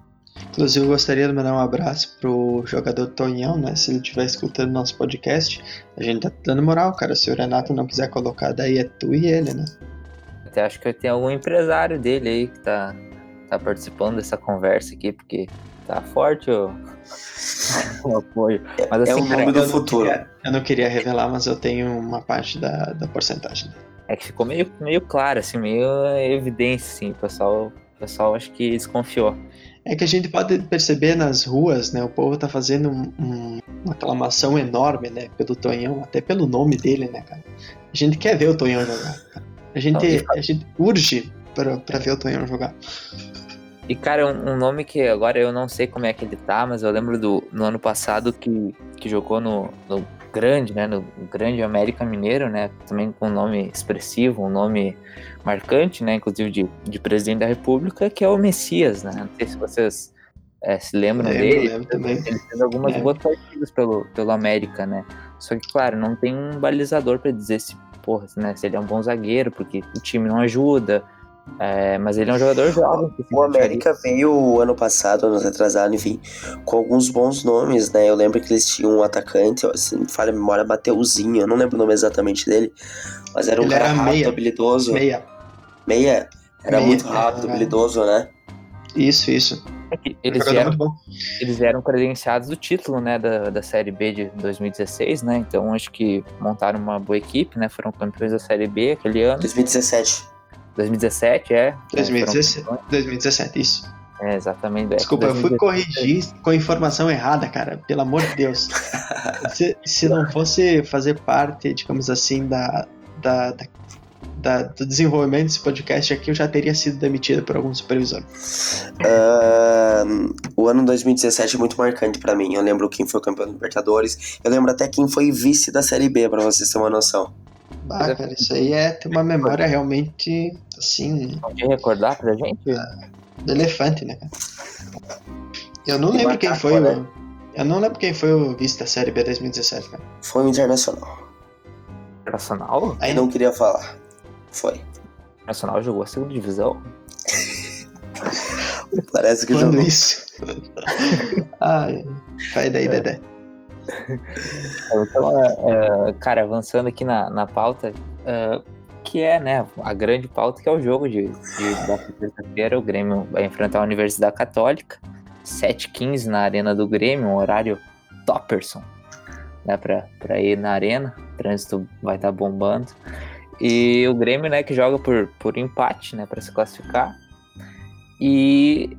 Inclusive, eu gostaria de mandar um abraço pro jogador Tonhão, né? Se ele estiver escutando nosso podcast, a gente tá dando moral, cara. Se o Renato não quiser colocar, daí é tu e ele, né? Até acho que tem algum empresário dele aí que tá, tá participando dessa conversa aqui, porque tá forte o, o apoio. Mas, é assim, é o nome do futuro. Queria, eu não queria revelar, mas eu tenho uma parte da, da porcentagem. É que ficou meio, meio claro, assim, meio evidência, assim, o pessoal, o pessoal acho que desconfiou. É que a gente pode perceber nas ruas, né? O povo tá fazendo um, um, uma aclamação enorme, né? Pelo Tonhão, até pelo nome dele, né, cara? A gente quer ver o Tonhão jogar. A gente, a gente urge para, para ver o Tonhão jogar. E, cara, um, um, nome que agora eu não sei como é que ele tá, mas eu lembro do no ano passado que, que jogou no, no grande, né? No grande América Mineiro, né? Também com um nome expressivo, um nome marcante, né? Inclusive de, de presidente da República, que é o Messias, né? Não sei se vocês é, se lembram lembro, dele. Lembro também. Ele fez algumas é. boas partidas pelo, pelo América, né? Só que, claro, não tem um balizador para dizer se, porra, né, se ele é um bom zagueiro, porque o time não ajuda. É, mas ele é um jogador jovem. O América veio ano passado, ano retrasado, enfim, com alguns bons nomes, né? Eu lembro que eles tinham um atacante, se me falha a memória, Mateuzinho, eu não lembro o nome exatamente dele, mas era um ele cara era rápido, meia. habilidoso. Meia. Meia? Era meia, muito rápido, é, habilidoso, né? Isso, isso. É eles, eram, eles eram credenciados do título, né, da, da Série B de 2016, né? Então acho que montaram uma boa equipe, né? Foram campeões da Série B aquele ano. 2017. 2017, é. 2017, 2017 isso. É, exatamente. Desculpa, 2017. eu fui corrigir com a informação errada, cara. Pelo amor de Deus. se, se não fosse fazer parte, digamos assim, da, da, da da, do desenvolvimento desse podcast aqui, eu já teria sido demitido por algum supervisor. Uh, o ano 2017 é muito marcante para mim. Eu lembro quem foi o campeão do Libertadores. Eu lembro até quem foi vice da Série B, para vocês terem uma noção. Ah, cara, isso aí é ter uma memória realmente assim. Pode recordar pra gente? Do elefante, né, cara? Eu não lembro quem foi o. Né? Eu não lembro quem foi o vice da Série B 2017, cara. Foi o Internacional. Internacional? Aí não queria falar. Foi. O Nacional jogou a segunda divisão? Parece que Quando jogou. isso? Ai, sai daí, é. Dedé. Então, é, é, cara, avançando aqui na, na pauta, é, que é, né, a grande pauta que é o jogo de, de da terça-feira, o Grêmio vai enfrentar a Universidade Católica, 7h15 na Arena do Grêmio, um horário topperson, né, pra ir na arena, o trânsito vai estar tá bombando. E o Grêmio, né, que joga por, por empate, né, para se classificar. E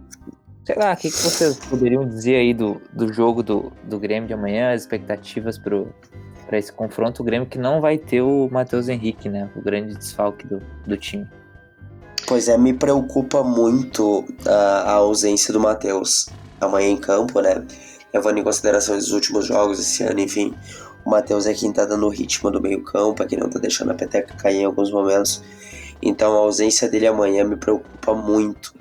sei lá, o que, que vocês poderiam dizer aí do, do jogo do, do Grêmio de amanhã, as expectativas para esse confronto? O Grêmio que não vai ter o Matheus Henrique, né, o grande desfalque do, do time. Pois é, me preocupa muito a, a ausência do Matheus amanhã em campo, né? Levando em consideração os últimos jogos esse ano, enfim. O Matheus é quem tá dando o ritmo do meio-campo, é quem não tá deixando a peteca cair em alguns momentos. Então a ausência dele amanhã me preocupa muito.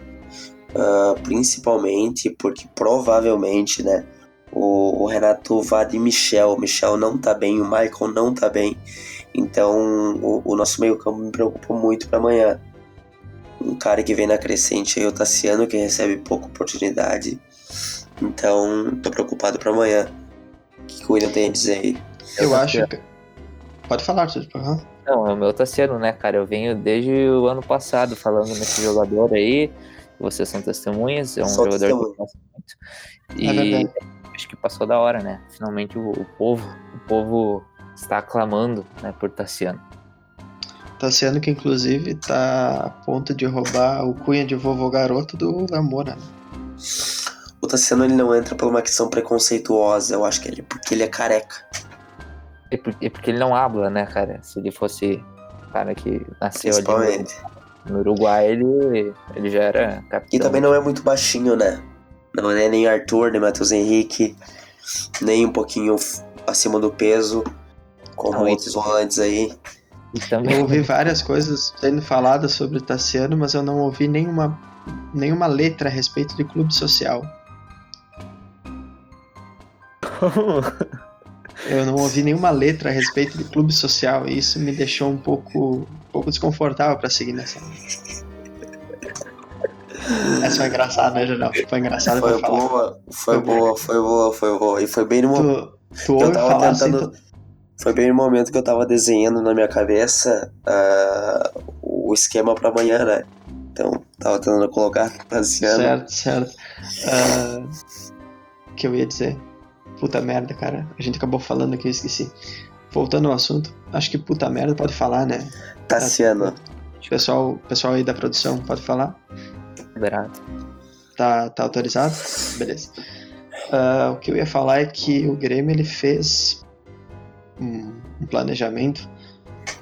Uh, principalmente porque provavelmente, né? O, o, Renato vá de Michel. O Michel não tá bem, o Michael não tá bem. Então o, o nosso meio-campo me preocupa muito para amanhã. Um cara que vem na crescente aí, o Tassiano, que recebe pouca oportunidade. Então, tô preocupado para amanhã. O que, que o William tem a dizer aí? Eu acho que. Pode falar, Tudo. Uhum. Não, é o meu Tassiano, né, cara? Eu venho desde o ano passado falando nesse jogador aí. Vocês são testemunhas, é um Só jogador testemunha. que eu gosto muito. E é acho que passou da hora, né? Finalmente o, o, povo, o povo está aclamando né, por Tassiano. Tassiano que inclusive tá a ponto de roubar o cunha de vovô garoto do Lamora. Né? O Tassiano ele não entra por uma questão preconceituosa, eu acho que ele porque ele é careca. É porque, é porque ele não habla, né, cara? Se ele fosse cara que nasceu ali no, no Uruguai, ele, ele já era capitão. E também não é muito baixinho, né? Não é nem Arthur, nem Matheus Henrique, nem um pouquinho acima do peso, como não, outros volantes aí. Também... Eu ouvi várias coisas sendo faladas sobre o Tassiano, mas eu não ouvi nenhuma, nenhuma letra a respeito de clube social. Eu não ouvi nenhuma letra a respeito de clube social e isso me deixou um pouco, pouco desconfortável para seguir nessa. Essa foi engraçada, né, Janel? Foi engraçada foi pra boa. Foi, foi boa, foi boa, foi boa. E foi bem no momento. Tu, tu eu tava assim, tentando. Assim, tu... Foi bem no momento que eu tava desenhando na minha cabeça uh, o esquema para amanhã, né? Então, tava tentando colocar baseando. Certo, certo. O uh, que eu ia dizer? Puta merda, cara. A gente acabou falando aqui, eu esqueci. Voltando ao assunto, acho que puta merda pode falar, né? Tassiano. Pessoal, pessoal aí da produção, pode falar? Liberado. Tá, tá autorizado? Beleza. Uh, o que eu ia falar é que o Grêmio ele fez um, um planejamento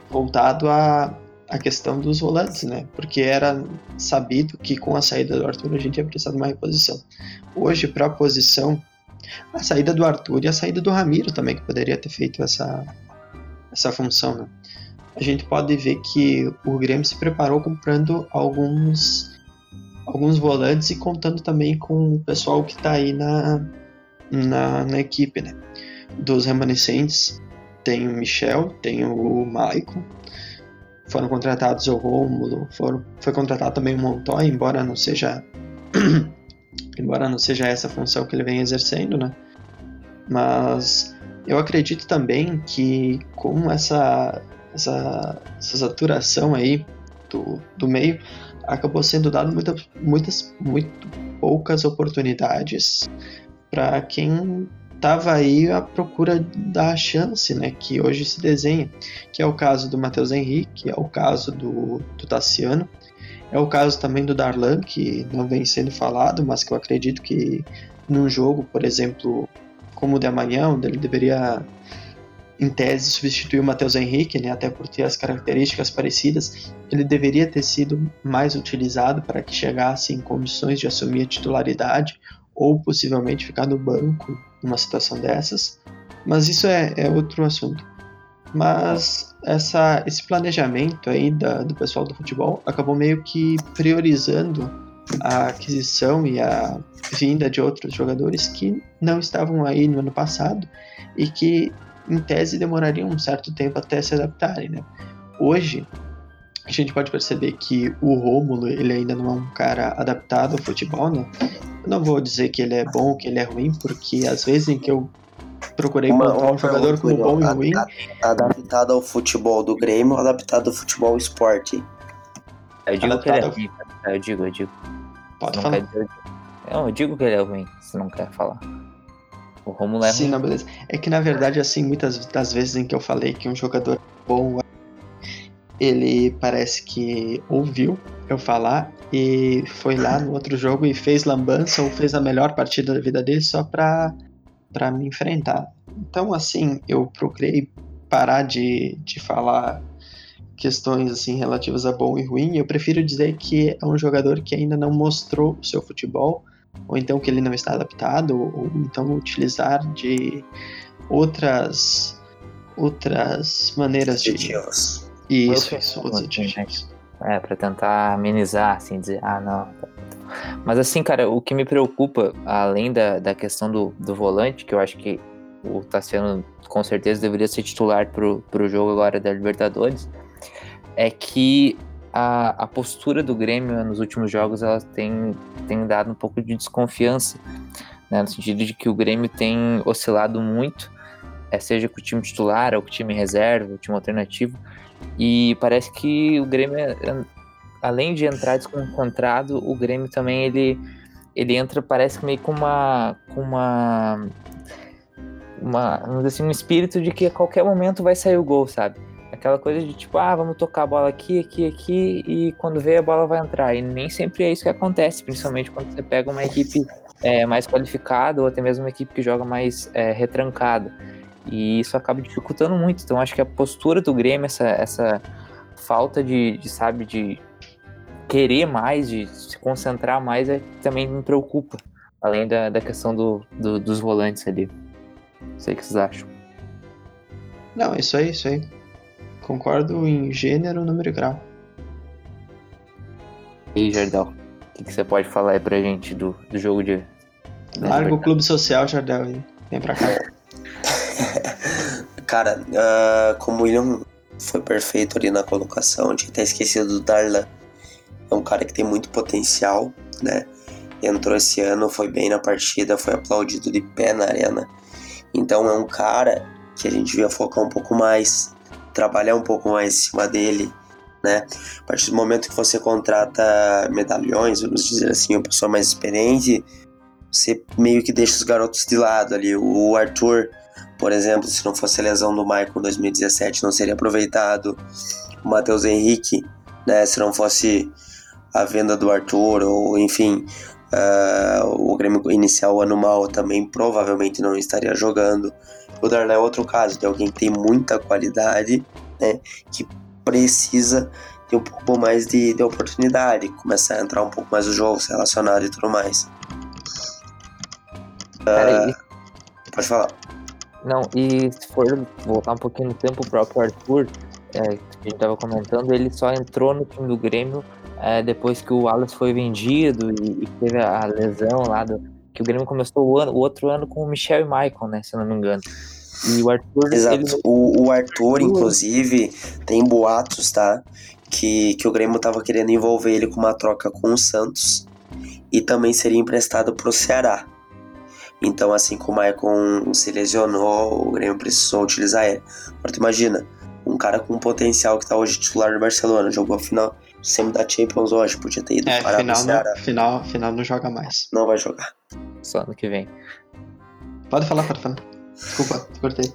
voltado à, à questão dos volantes, né? Porque era sabido que com a saída do Arthur a gente ia precisar de uma reposição. Hoje, para a posição a saída do Arthur e a saída do Ramiro também, que poderia ter feito essa, essa função. Né? A gente pode ver que o Grêmio se preparou comprando alguns alguns volantes e contando também com o pessoal que está aí na, na, na, equipe, né? Dos remanescentes tem o Michel, tem o Maicon, foram contratados o Rômulo, foram, foi contratado também o Montoya, embora não seja embora não seja essa a função que ele vem exercendo, né? Mas eu acredito também que com essa, essa, essa saturação aí do, do meio, acabou sendo dado muita, muitas, muito poucas oportunidades para quem estava aí à procura da chance, né, que hoje se desenha, que é o caso do Matheus Henrique, é o caso do, do Tassiano, é o caso também do Darlan, que não vem sendo falado, mas que eu acredito que num jogo, por exemplo, como o de amanhã, onde ele deveria, em tese, substituir o Matheus Henrique, né, até por ter as características parecidas, ele deveria ter sido mais utilizado para que chegasse em condições de assumir a titularidade ou possivelmente ficar no banco numa situação dessas. Mas isso é, é outro assunto. Mas essa, esse planejamento aí da, do pessoal do futebol acabou meio que priorizando a aquisição e a vinda de outros jogadores que não estavam aí no ano passado e que, em tese, demorariam um certo tempo até se adaptarem. Né? Hoje, a gente pode perceber que o Rômulo ele ainda não é um cara adaptado ao futebol, né? Eu não vou dizer que ele é bom, que ele é ruim, porque às vezes em que eu procurei uma, um jogador como bom e ruim. Adaptado ao futebol do Grêmio ou adaptado ao futebol esporte? Eu digo adaptado que ele é ruim, eu digo, eu digo. Pode não falar. Dizer, não, eu digo que ele é ruim, se não quer falar. O Romulo é Sim, ruim. não, beleza. É que na verdade, assim, muitas das vezes em que eu falei que um jogador é bom, ele parece que ouviu eu falar e foi lá no outro jogo e fez lambança ou fez a melhor partida da vida dele só pra, pra me enfrentar. Então, assim, eu procurei parar de, de falar questões assim relativas a bom e ruim, eu prefiro dizer que é um jogador que ainda não mostrou o seu futebol, ou então que ele não está adaptado, ou então utilizar de outras outras maneiras de Isso, isso, isso outros adjetivos. É, para tentar amenizar, assim, dizer, ah, não. Mas assim, cara, o que me preocupa, além da, da questão do, do volante, que eu acho que o Tassiano com certeza deveria ser titular pro, pro jogo agora da Libertadores, é que a, a postura do Grêmio nos últimos jogos ela tem, tem dado um pouco de desconfiança, né, no sentido de que o Grêmio tem oscilado muito, é, seja com o time titular ou com o time reserva, o time alternativo, e parece que o Grêmio, é, além de entrar desconcentrado, o Grêmio também ele, ele entra, parece meio com uma. com uma. uma assim, um espírito de que a qualquer momento vai sair o gol, sabe? Aquela coisa de tipo, ah, vamos tocar a bola aqui, aqui, aqui, e quando vê a bola vai entrar. E nem sempre é isso que acontece, principalmente quando você pega uma equipe é, mais qualificada ou até mesmo uma equipe que joga mais é, retrancada. E isso acaba dificultando muito. Então acho que a postura do Grêmio, essa, essa falta de, de, sabe, de querer mais, de se concentrar mais, é, também me preocupa. Além da, da questão do, do, dos volantes ali. Não sei o que vocês acham. Não, isso aí, isso aí. Concordo em gênero, número e grau. E aí, Jardel, o que, que, você pode falar aí pra gente do, do jogo de. Larga o clube social, Jardel, aí. Vem pra cá. Cara, uh, como o William foi perfeito ali na colocação, tinha até esquecido do Darlan. É um cara que tem muito potencial, né? Entrou esse ano, foi bem na partida, foi aplaudido de pé na arena. Então é um cara que a gente devia focar um pouco mais, trabalhar um pouco mais em cima dele, né? A partir do momento que você contrata medalhões, vamos dizer assim, uma pessoa mais experiente, você meio que deixa os garotos de lado ali. O Arthur por exemplo, se não fosse a lesão do Michael em 2017, não seria aproveitado. O Matheus Henrique, né, se não fosse a venda do Arthur, ou enfim, uh, o Grêmio inicial o ano mal também provavelmente não estaria jogando. O Darlan é outro caso, de alguém que tem muita qualidade, né, que precisa ter um pouco mais de, de oportunidade, começar a entrar um pouco mais no jogo, se relacionar e tudo mais. Uh, pode falar. Não, e se for voltar um pouquinho no tempo, o próprio Arthur, é, que a gente estava comentando, ele só entrou no time do Grêmio é, depois que o Wallace foi vendido e, e, teve a lesão lá do. Que o Grêmio começou o, ano, o outro ano com o Michel e Michael, né? Se eu não me engano. E o Arthur. Exato. Ele... O, o Arthur, inclusive, tem boatos, tá? Que, que o Grêmio tava querendo envolver ele com uma troca com o Santos e também seria emprestado pro Ceará. Então, assim que o Maicon se lesionou, o Grêmio precisou utilizar ele. Agora, tu imagina, um cara com potencial que tá hoje titular no Barcelona, jogou a final semi da Champions hoje, podia ter ido é, parar final, Ceará. Final, final não joga mais. Não vai jogar. Só ano que vem. Pode falar, pode falar. Desculpa, cortei.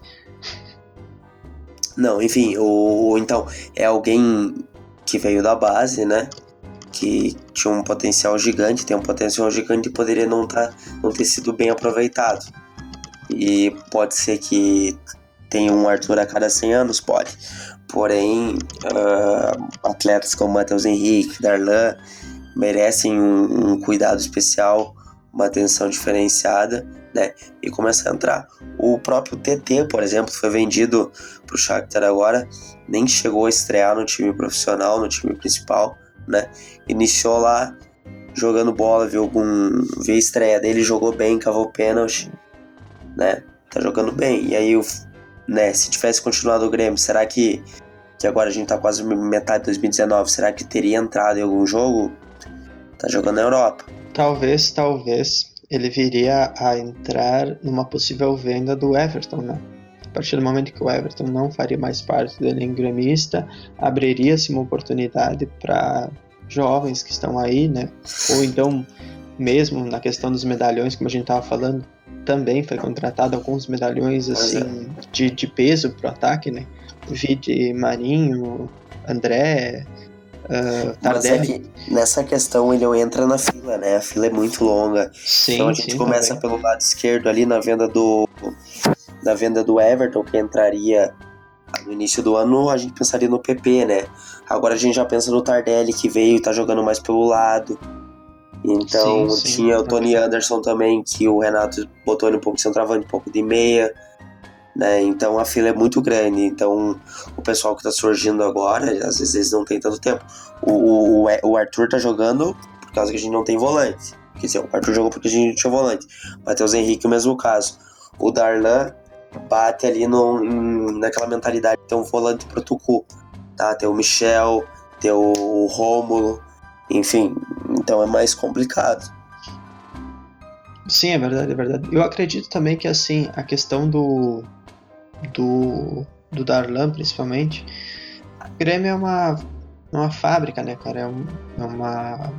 Não, enfim, o, então, é alguém que veio da base, né? que tinha um potencial gigante, tem um potencial gigante e poderia não, tá, não ter sido bem aproveitado. E pode ser que tenha um Arthur a cada 100 anos, pode. Porém, uh, atletas como Matheus Henrique, Darlan, merecem um, um, cuidado especial, uma atenção diferenciada, né? E começa a entrar. O próprio TT, por exemplo, foi vendido para o Shakhtar agora, nem chegou a estrear no time profissional, no time principal, né? Iniciou lá jogando bola, viu algum. Viu a estreia dele, jogou bem, cavou pênalti, né? Tá jogando bem. E aí, né, se tivesse continuado o Grêmio, será que. Que agora a gente tá quase metade de 2019, será que teria entrado em algum jogo? Tá jogando na Europa. Talvez, talvez ele viria a entrar numa possível venda do Everton, né? A partir do momento que o Everton não faria mais parte do elenco gremista, abriria-se uma oportunidade para jovens que estão aí, né? Ou então, mesmo na questão dos medalhões, como a gente estava falando, também foi contratado alguns medalhões assim de, de peso pro ataque, né? Vide Marinho, André, uh, Tardelli. É que nessa questão ele entra na fila, né? A fila é muito longa. Sim, então a gente sim, começa também. pelo lado esquerdo ali na venda do na venda do Everton, que entraria no início do ano, a gente pensaria no PP, né? Agora a gente já pensa no Tardelli, que veio e tá jogando mais pelo lado. Então sim, sim, tinha o Tony Anderson também, que o Renato botou ele um pouco de centroavante, um pouco de meia. Né? Então a fila é muito grande. Então o pessoal que tá surgindo agora, às vezes eles não tem tanto tempo. O, o, o Arthur tá jogando por causa que a gente não tem volante. Quer dizer, o Arthur jogou porque a gente não tinha volante. Matheus Henrique, o mesmo caso. O Darlan bate ali no, naquela mentalidade de ter um volante pro Tucu, tá? Tem o Michel, tem o Rômulo, enfim, então é mais complicado. Sim, é verdade, é verdade. Eu acredito também que assim, a questão do do, do Darlan, principalmente, a Grêmio é uma, uma fábrica, né, cara? É, um, é uma,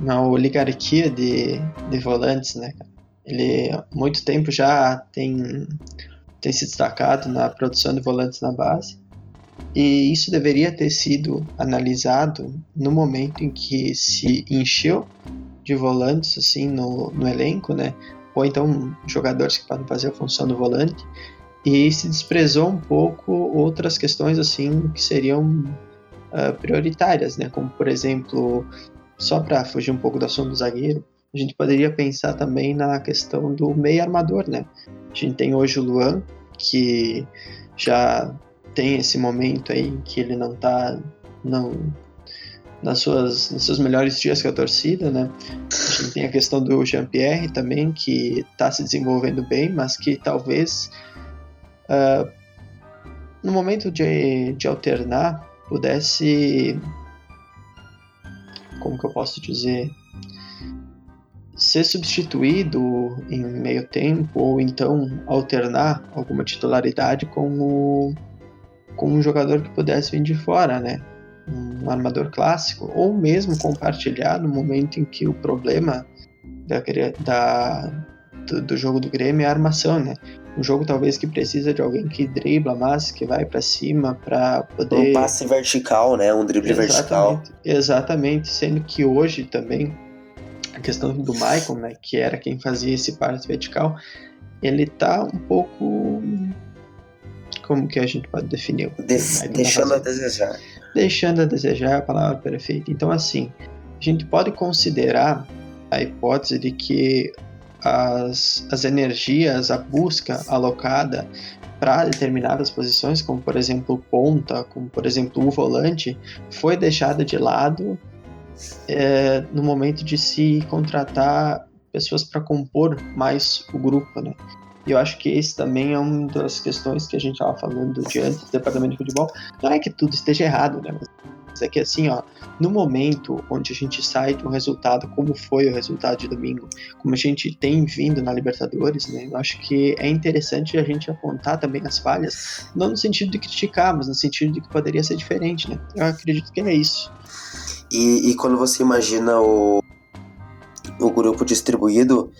uma oligarquia de, de volantes, né, cara? Ele há muito tempo já tem, tem se destacado na produção de volantes na base. E isso deveria ter sido analisado no momento em que se encheu de volantes assim no, no elenco, né? Ou então jogadores que podem fazer a função do volante. E se desprezou um pouco outras questões assim que seriam uh, prioritárias, né? Como por exemplo, só para fugir um pouco do assunto do zagueiro, a gente poderia pensar também na questão do meio armador, né? A gente tem hoje o Luan, que já tem esse momento aí que ele não tá não, nas suas, nos seus melhores dias com a torcida, né? A gente tem a questão do Jean-Pierre também, que está se desenvolvendo bem, mas que talvez uh, no momento de, de alternar pudesse como que eu posso dizer ser substituído em meio tempo ou então alternar alguma titularidade com, o, com um jogador que pudesse vir de fora, né? Um armador clássico, ou mesmo compartilhar no momento em que o problema da, da do, do, jogo do Grêmio é a armação, né? Um jogo talvez que precisa de alguém que dribla mais, que vai para cima para poder. Um passe vertical, né? Um drible exatamente, vertical. Exatamente, sendo que hoje também a questão do Michael, né, que era quem fazia esse passe vertical, ele tá um pouco como que a gente pode definir? De deixando a desejar. Deixando a desejar é a palavra perfeita. Então assim, a gente pode considerar a hipótese de que as, as energias, a busca alocada para determinadas posições, como por exemplo ponta, como por exemplo o volante, foi deixada de lado é, no momento de se contratar pessoas para compor mais o grupo, né? E eu acho que esse também é uma das questões que a gente estava falando de antes do departamento de futebol. Não é que tudo esteja errado, né? Mas é que assim, ó, no momento onde a gente sai de um resultado, como foi o resultado de domingo, como a gente tem vindo na Libertadores, né? Eu acho que é interessante a gente apontar também as falhas, não no sentido de criticar, mas no sentido de que poderia ser diferente, né? Eu acredito que é isso. E, e quando você imagina o, o grupo distribuído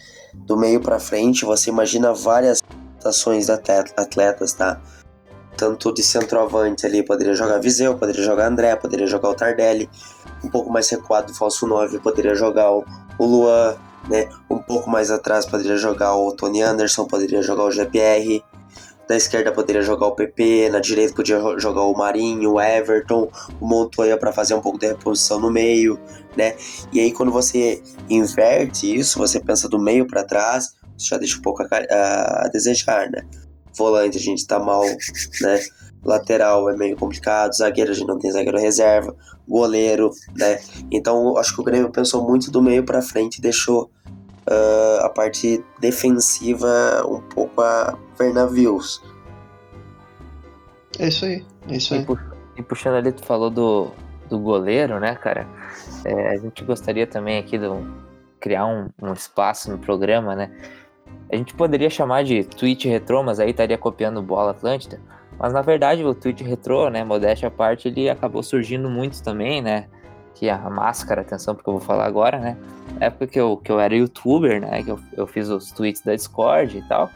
do meio para frente, você imagina várias ações de atletas, tá? Tanto de centroavante ali, poderia jogar Viseu, poderia jogar André, poderia jogar o Tardelli. Um pouco mais recuado, falso 9, poderia jogar o, o Luan, né? Um pouco mais atrás, poderia jogar o Tony Anderson, poderia jogar o GPR. Da esquerda poderia jogar o PP, na direita podia jogar o Marinho, o Everton, o Montoya para fazer um pouco de reposição no meio, né? E aí quando você inverte isso, você pensa do meio para trás, você já deixa um pouco a, a, a desejar, né? Volante a gente tá mal, né? Lateral é meio complicado, zagueiro a gente não tem zagueiro reserva, goleiro, né? Então acho que o Grêmio pensou muito do meio para frente e deixou uh, a parte defensiva um pouco a ver navios. É isso aí, é isso aí. E, puxando ali, tu falou do, do goleiro, né, cara? É, a gente gostaria também aqui de criar um, um, espaço no programa, né? A gente poderia chamar de tweet retrô, mas aí estaria copiando bola Atlântida. Mas na verdade o tweet retrô, né, modéstia à parte, ele acabou surgindo muito também, né? Que a máscara, atenção porque eu vou falar agora, né? Na época que eu, que eu era youtuber, né? Que eu, eu fiz os tweets da Discord e tal.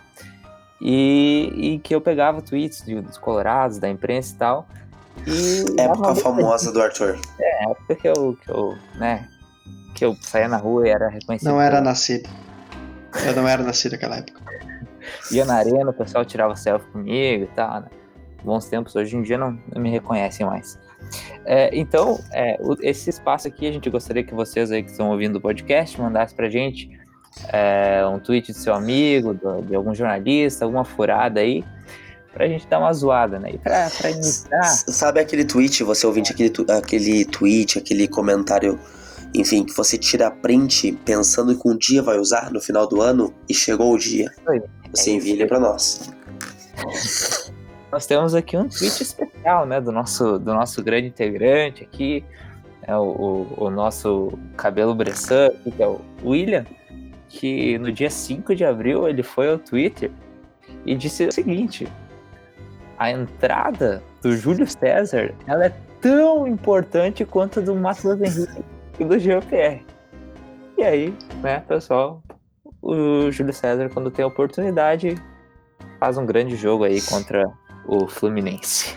E, e que eu pegava tweets de, dos colorados, da imprensa e tal. E época famosa do Arthur. É, época que eu, que eu, né, que eu saía na rua e era reconhecido. Não era nascido. Eu não era nascido naquela época. Ia na arena, o pessoal tirava selfie comigo e tal, né? Bons tempos, hoje em dia não, não me reconhecem mais. É, então, é, esse espaço aqui, a gente gostaria que vocês aí que estão ouvindo o podcast mandassem pra gente é, um tweet do seu amigo, do, de algum jornalista, alguma furada aí, pra gente dar uma zoada, né? E pra, pra iniciar. Sabe aquele tweet, você ouvinte, aquele, aquele tweet, aquele comentário, enfim, que você tira print pensando que um dia vai usar no final do ano e chegou o dia. Você é envia ele pra nós. Nós temos aqui um tweet especial, né, do nosso, do nosso grande integrante aqui, é o, o, o nosso cabelo Bressan, que é o William que no dia 5 de abril ele foi ao Twitter e disse o seguinte: a entrada do Júlio César ela é tão importante quanto a do Matheus Henrique e do GPR. E aí, né, pessoal, o Júlio César, quando tem oportunidade, faz um grande jogo aí contra o Fluminense.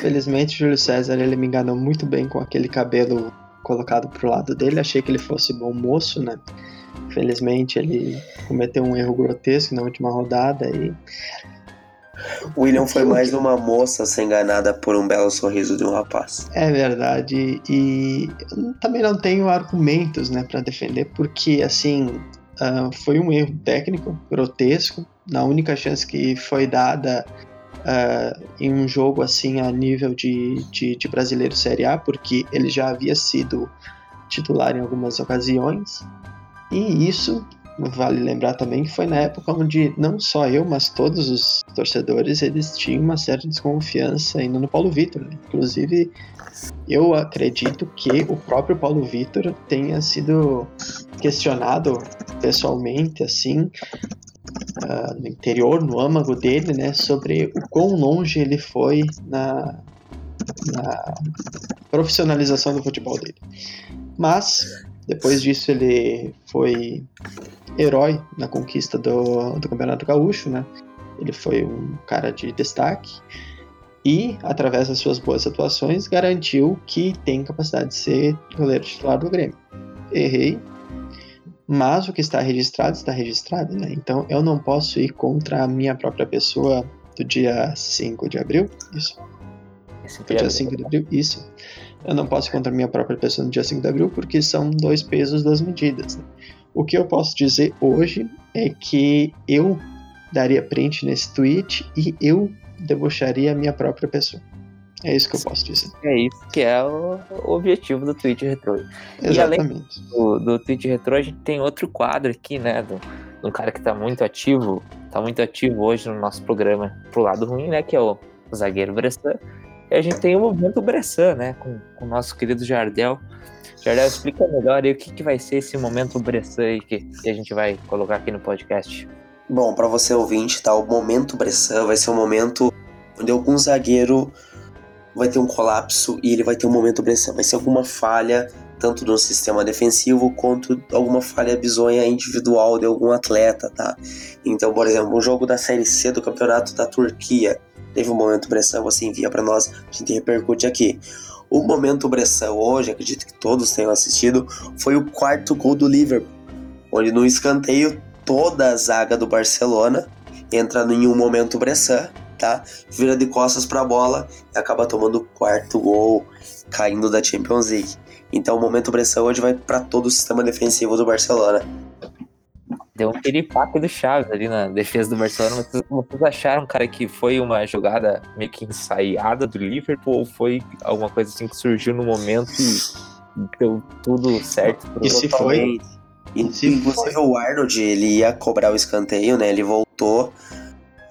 Felizmente, o Júlio César ele me enganou muito bem com aquele cabelo colocado pro lado dele. Achei que ele fosse bom moço, né? Infelizmente ele cometeu um erro grotesco na última rodada e. William foi mais uma moça ser enganada por um belo sorriso de um rapaz. É verdade, e também não tenho argumentos né, para defender, porque assim uh, foi um erro técnico grotesco. Na única chance que foi dada uh, em um jogo assim a nível de, de, de brasileiro Série A, porque ele já havia sido titular em algumas ocasiões. E isso vale lembrar também que foi na época onde não só eu, mas todos os torcedores eles tinham uma certa desconfiança ainda no Paulo Vitor. Né? Inclusive, eu acredito que o próprio Paulo Vitor tenha sido questionado pessoalmente, assim, uh, no interior, no âmago dele, né, sobre o quão longe ele foi na, na profissionalização do futebol dele. Mas depois disso, ele foi herói na conquista do, do Campeonato Gaúcho, né? Ele foi um cara de destaque e, através das suas boas atuações, garantiu que tem capacidade de ser goleiro titular do Grêmio. Errei, mas o que está registrado está registrado, né? Então eu não posso ir contra a minha própria pessoa do dia 5 de abril, isso. Do dia 5 de abril, isso eu não posso ir contra a minha própria pessoa no dia 5 de abril, porque são dois pesos, duas medidas. Né? O que eu posso dizer hoje é que eu daria print nesse tweet e eu debocharia a minha própria pessoa. É isso que eu posso dizer. É isso que é o, objetivo do Twitch Retro. Exatamente. E além do, do Twitch Retro, a gente tem outro quadro aqui, né? Do, do cara que tá muito ativo, tá muito ativo hoje no nosso programa pro lado ruim, né? Que é o, o zagueiro Bressan. E a gente tem o movimento Bressan, né? Com, com o nosso querido Jardel. Jardel, explica melhor aí o que, que vai ser esse momento Bressan aí que, que a gente vai colocar aqui no podcast. Bom, para você ouvinte, tá? O momento Bressan vai ser um momento onde algum zagueiro vai ter um colapso e ele vai ter um momento Bressan. Vai ser alguma falha, tanto no sistema defensivo quanto alguma falha bizonha individual de algum atleta, tá? Então, por exemplo, um jogo da Série C do Campeonato da Turquia teve um momento Bressan, você envia para nós, a gente repercute aqui. O momento Bressan hoje, acredito que todos tenham assistido, foi o quarto gol do Liverpool, onde no escanteio toda a zaga do Barcelona entra em um momento Bressan, tá? Vira de costas para a bola e acaba tomando o quarto gol, caindo da Champions League. Então o momento Bressan hoje vai para todo o sistema defensivo do Barcelona. Deu um piripaque do Chaves ali na defesa do Barcelona. Vocês, vocês acharam, cara, que foi uma jogada meio que ensaiada do Liverpool ou foi alguma coisa assim que surgiu no momento e deu tudo certo? E se foi? E, se inclusive foi? o Arnold, ele ia cobrar o escanteio, né? Ele voltou.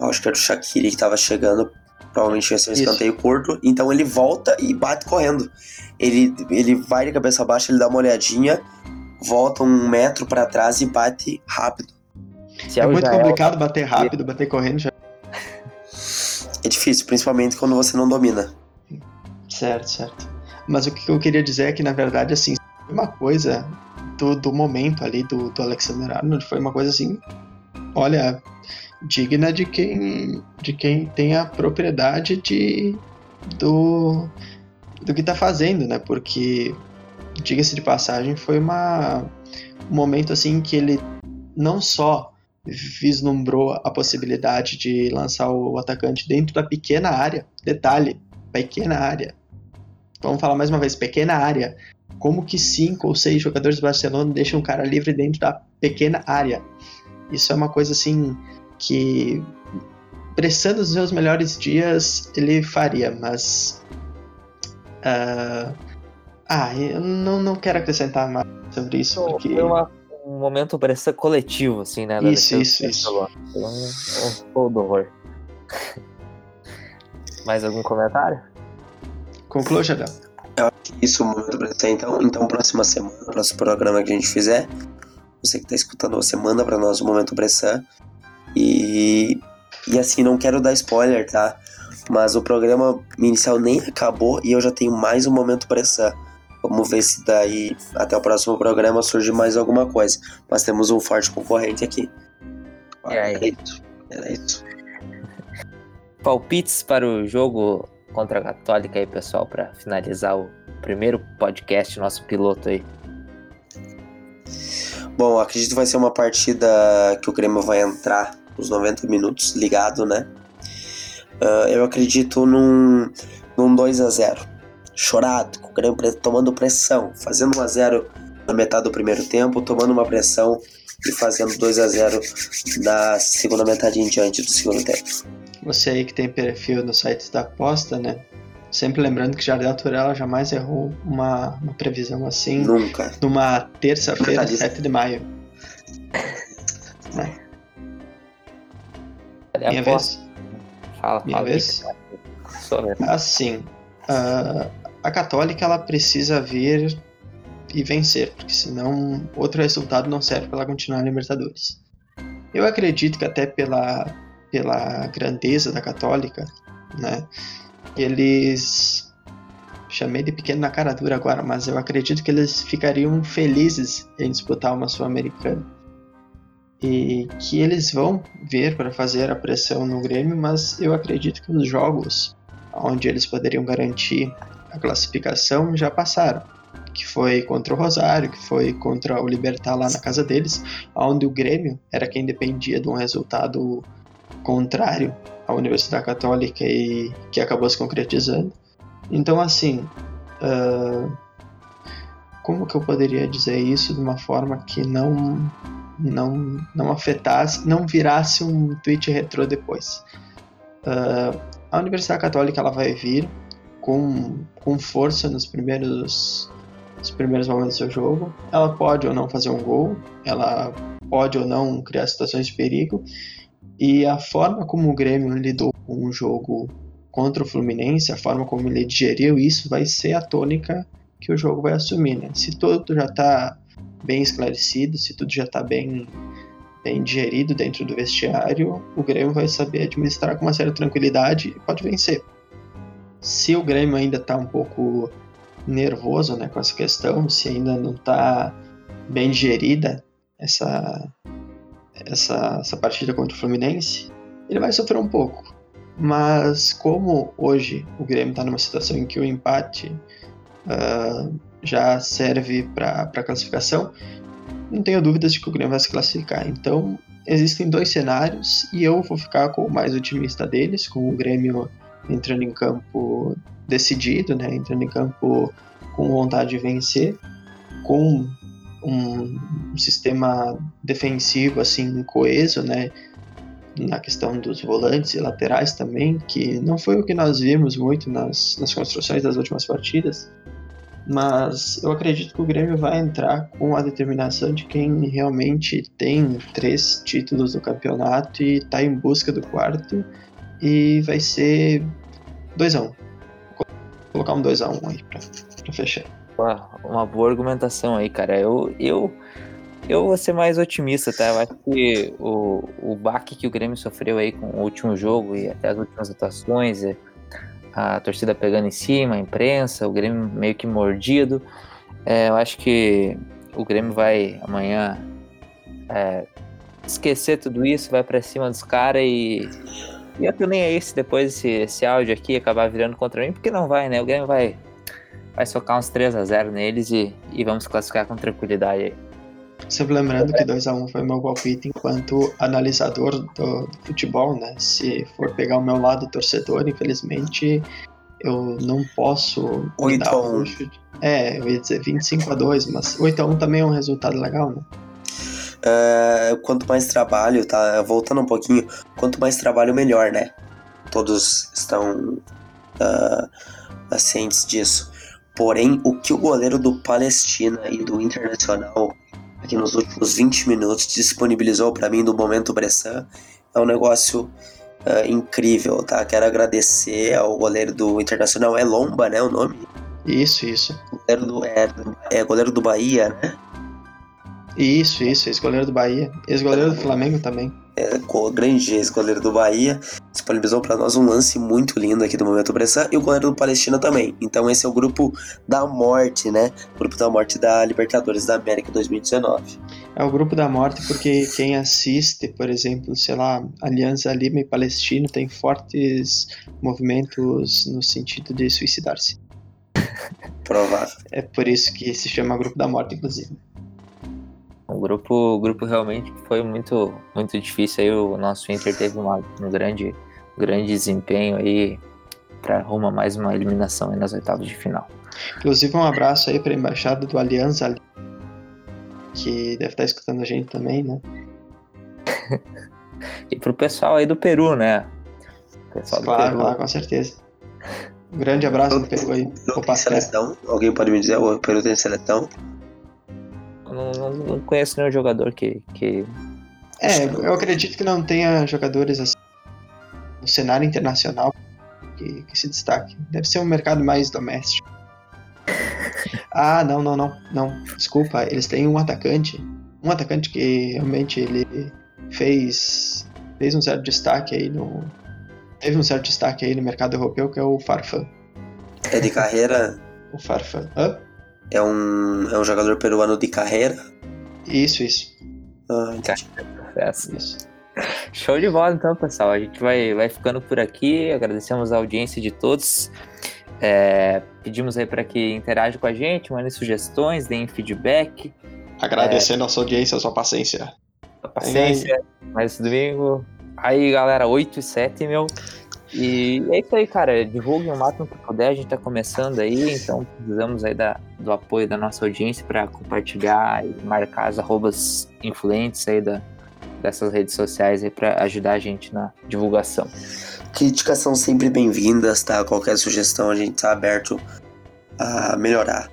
Acho que era o Shaqiri que tava chegando. Provavelmente ia ser um escanteio Isso. curto. Então ele volta e bate correndo. Ele, ele vai de cabeça baixa, ele dá uma olhadinha volta um metro para trás e bate rápido. é muito complicado bater rápido, bater correndo já. É difícil, principalmente quando você não domina. Certo, certo. Mas o que eu queria dizer é que, na verdade, assim, uma coisa do, do momento ali do, do Alexander Arnold foi uma coisa assim, olha, digna de quem, de quem tem a propriedade de, do, do que tá fazendo, né? Porque diga-se de passagem, foi uma, um momento assim que ele não só vislumbrou a possibilidade de lançar o atacante dentro da pequena área, detalhe, pequena área. Vamos falar mais uma vez, pequena área. Como que cinco ou seis jogadores do Barcelona deixam um cara livre dentro da pequena área? Isso é uma coisa assim que prestando os seus melhores dias ele faria, mas uh, ah, eu não, não quero acrescentar mais sobre isso, porque... Foi uma, um momento parece coletivo, assim, né? Isso, isso, isso. Foi um, um horror. mais algum comentário? Conclua, Jadão. Eu acho que isso é o momento pra então. Então, próxima semana, próximo programa que a gente fizer, você que tá escutando, você manda para nós o Momento Bressan. E, e assim, não quero dar spoiler, tá? Mas o programa inicial nem acabou e eu já tenho mais um Momento Bressan. Vamos ver se daí até o próximo programa surge mais alguma coisa. Mas temos um forte concorrente aqui. É, é isso. É isso. Palpites para o jogo contra a Católica aí, pessoal, para finalizar o primeiro podcast, nosso piloto aí. Bom, acredito que vai ser uma partida que o Grêmio vai entrar os 90 minutos ligado, né? Uh, eu acredito num, num 2 a 0 chorado, com o Grêmio tomando pressão, fazendo 1 a 0 na metade do primeiro tempo, tomando uma pressão e fazendo 2 a 0 da segunda metade em diante do segundo tempo. Você aí que tem perfil no site da aposta, né? Sempre lembrando que Jardel Turella jamais errou uma, uma previsão assim. Nunca. Numa terça-feira, 7 de maio. Minha vez? Fala, Minha fala vez? Assim, uh, a Católica ela precisa vir e vencer, porque senão outro resultado não serve para ela continuar na Libertadores. Eu acredito que até pela, pela grandeza da Católica, né, eles chamei de pequeno na cara dura agora, mas eu acredito que eles ficariam felizes em disputar uma Sul-Americana. E que eles vão ver para fazer a pressão no Grêmio, mas eu acredito que os jogos onde eles poderiam garantir a classificação já passaram, que foi contra o Rosário, que foi contra o Libertar lá na casa deles, onde o Grêmio era quem dependia de um resultado contrário à Universidade Católica e que acabou se concretizando. Então, assim, uh, como que eu poderia dizer isso de uma forma que não não não afetasse, não virasse um tweet retrô depois? Uh, a Universidade Católica ela vai vir com, com força nos primeiros, nos primeiros momentos do jogo. Ela pode ou não fazer um gol, ela pode ou não criar situações de perigo. E a forma como o Grêmio lidou com o jogo contra o Fluminense, a forma como ele digeriu isso, vai ser a tônica que o jogo vai assumir. Né? Se tudo já está bem esclarecido, se tudo já está bem, bem digerido dentro do vestiário, o Grêmio vai saber administrar com uma certa tranquilidade e pode vencer. Se o Grêmio ainda está um pouco nervoso né, com essa questão, se ainda não está bem digerida essa, essa, essa partida contra o Fluminense, ele vai sofrer um pouco. Mas como hoje o Grêmio está numa situação em que o empate uh, já serve para classificação, não tenho dúvidas de que o Grêmio vai se classificar. Então existem dois cenários e eu vou ficar com o mais otimista deles, com o Grêmio entrando em campo decidido, né, entrando em campo com vontade de vencer, com um, um sistema defensivo assim coeso, né, na questão dos volantes e laterais também, que não foi o que nós vimos muito nas, nas construções das últimas partidas, mas eu acredito que o Grêmio vai entrar com a determinação de quem realmente tem três títulos do campeonato e está em busca do quarto, e vai ser 2x1. Um. Vou colocar um 2x1 um aí para fechar. Uma boa argumentação aí, cara. Eu, eu eu vou ser mais otimista, tá? Eu acho que o, o baque que o Grêmio sofreu aí com o último jogo e até as últimas atuações, é a torcida pegando em cima, a imprensa, o Grêmio meio que mordido. É, eu acho que o Grêmio vai amanhã é, esquecer tudo isso, vai para cima dos caras e. E eu nem aí se depois esse, esse áudio aqui acabar virando contra mim, porque não vai, né? O Grêmio vai, vai socar uns 3 a 0 neles e, e vamos classificar com tranquilidade aí. Sempre lembrando que 2x1 um foi meu palpite enquanto analisador do, do, futebol, né? Se for pegar o meu lado torcedor, infelizmente eu não posso. 8x1. É, eu ia dizer 25x2, mas 8x1 também é um resultado legal, né? Uh, quanto mais trabalho, tá? Voltando um pouquinho, quanto mais trabalho, melhor, né? Todos estão uh, cientes disso. Porém, o que o goleiro do Palestina e do Internacional nos últimos 20 minutos disponibilizou para mim do Momento Bressan é um negócio uh, incrível, tá? Quero agradecer ao goleiro do Internacional, é Lomba, né, o nome? Isso, isso. Goleiro do, é, é goleiro do Bahia, né? Isso, isso, ex-goleiro do Bahia. Ex-goleiro do Flamengo também é, grande ex-goleiro do Bahia, disponibilizou para nós um lance muito lindo aqui do Momento Bressan e o goleiro do Palestina também. Então esse é o grupo da morte, né? O grupo da morte da Libertadores da América 2019. É o grupo da morte porque quem assiste, por exemplo, sei lá, Aliança Lima e Palestino tem fortes movimentos no sentido de suicidar-se. Provável. É por isso que se chama grupo da morte, inclusive. O grupo, o grupo realmente foi muito, muito difícil. Aí o nosso Inter teve uma, um grande, grande desempenho aí para rumo mais uma eliminação nas oitavas de final. Inclusive um abraço aí para a embaixada do Aliança que deve estar escutando a gente também, né? e pro pessoal aí do Peru, né? Pessoal claro, Peru. claro, com certeza. Um grande abraço do Peru aí. Opa, seleção? Alguém pode me dizer? O Peru tem seleção? Não, não, não conheço nenhum jogador que, que. É, eu acredito que não tenha jogadores assim no cenário internacional que, que se destaque. Deve ser um mercado mais doméstico. ah, não, não, não, não. Desculpa, eles têm um atacante. Um atacante que realmente ele fez, fez um certo destaque aí no. Teve um certo destaque aí no mercado europeu, que é o Farfan. É de carreira? O Farfan. Hã? É um, é um jogador peruano de carreira? Isso, isso. Ah, é assim. isso. Show de bola então, pessoal. A gente vai, vai ficando por aqui. Agradecemos a audiência de todos. É, pedimos aí para que interajam com a gente, mandem sugestões, deem feedback. Agradecendo é, a sua audiência, a sua paciência. A paciência. Mais domingo. Aí, galera, 8 e 7, meu. E é isso aí, cara. Divulguem o máximo que puder. A gente tá começando aí, então precisamos aí da, do apoio da nossa audiência para compartilhar e marcar as arrobas influentes aí da, dessas redes sociais aí para ajudar a gente na divulgação. críticas são sempre bem-vindas, tá? Qualquer sugestão a gente tá aberto a melhorar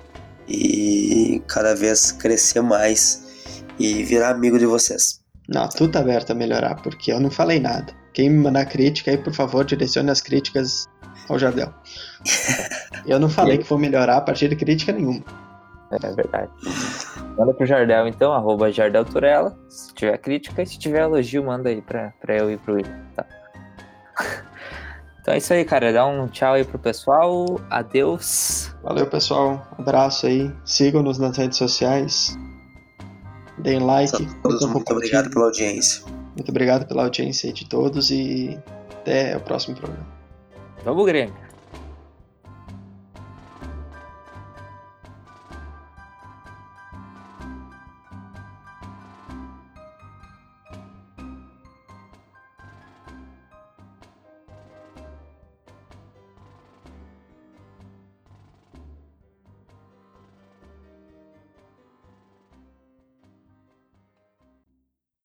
e cada vez crescer mais e virar amigo de vocês. Não, tu tá aberto a melhorar, porque eu não falei nada. Quem me mandar crítica aí, por favor, direcione as críticas ao Jardel. eu não falei que vou melhorar a partir de crítica nenhuma. É verdade. Manda pro Jardel, então, arroba Jardel Turella. Se tiver crítica e se tiver elogio, manda aí pra, pra eu e pro William, tá? Então é isso aí, cara. Dá um tchau aí pro pessoal. Adeus. Valeu, pessoal. Abraço aí. Sigam-nos nas redes sociais. Deem like. Todos, muito obrigado pela audiência. Muito obrigado pela audiência de todos e até o próximo programa. Vamos, Grêmio.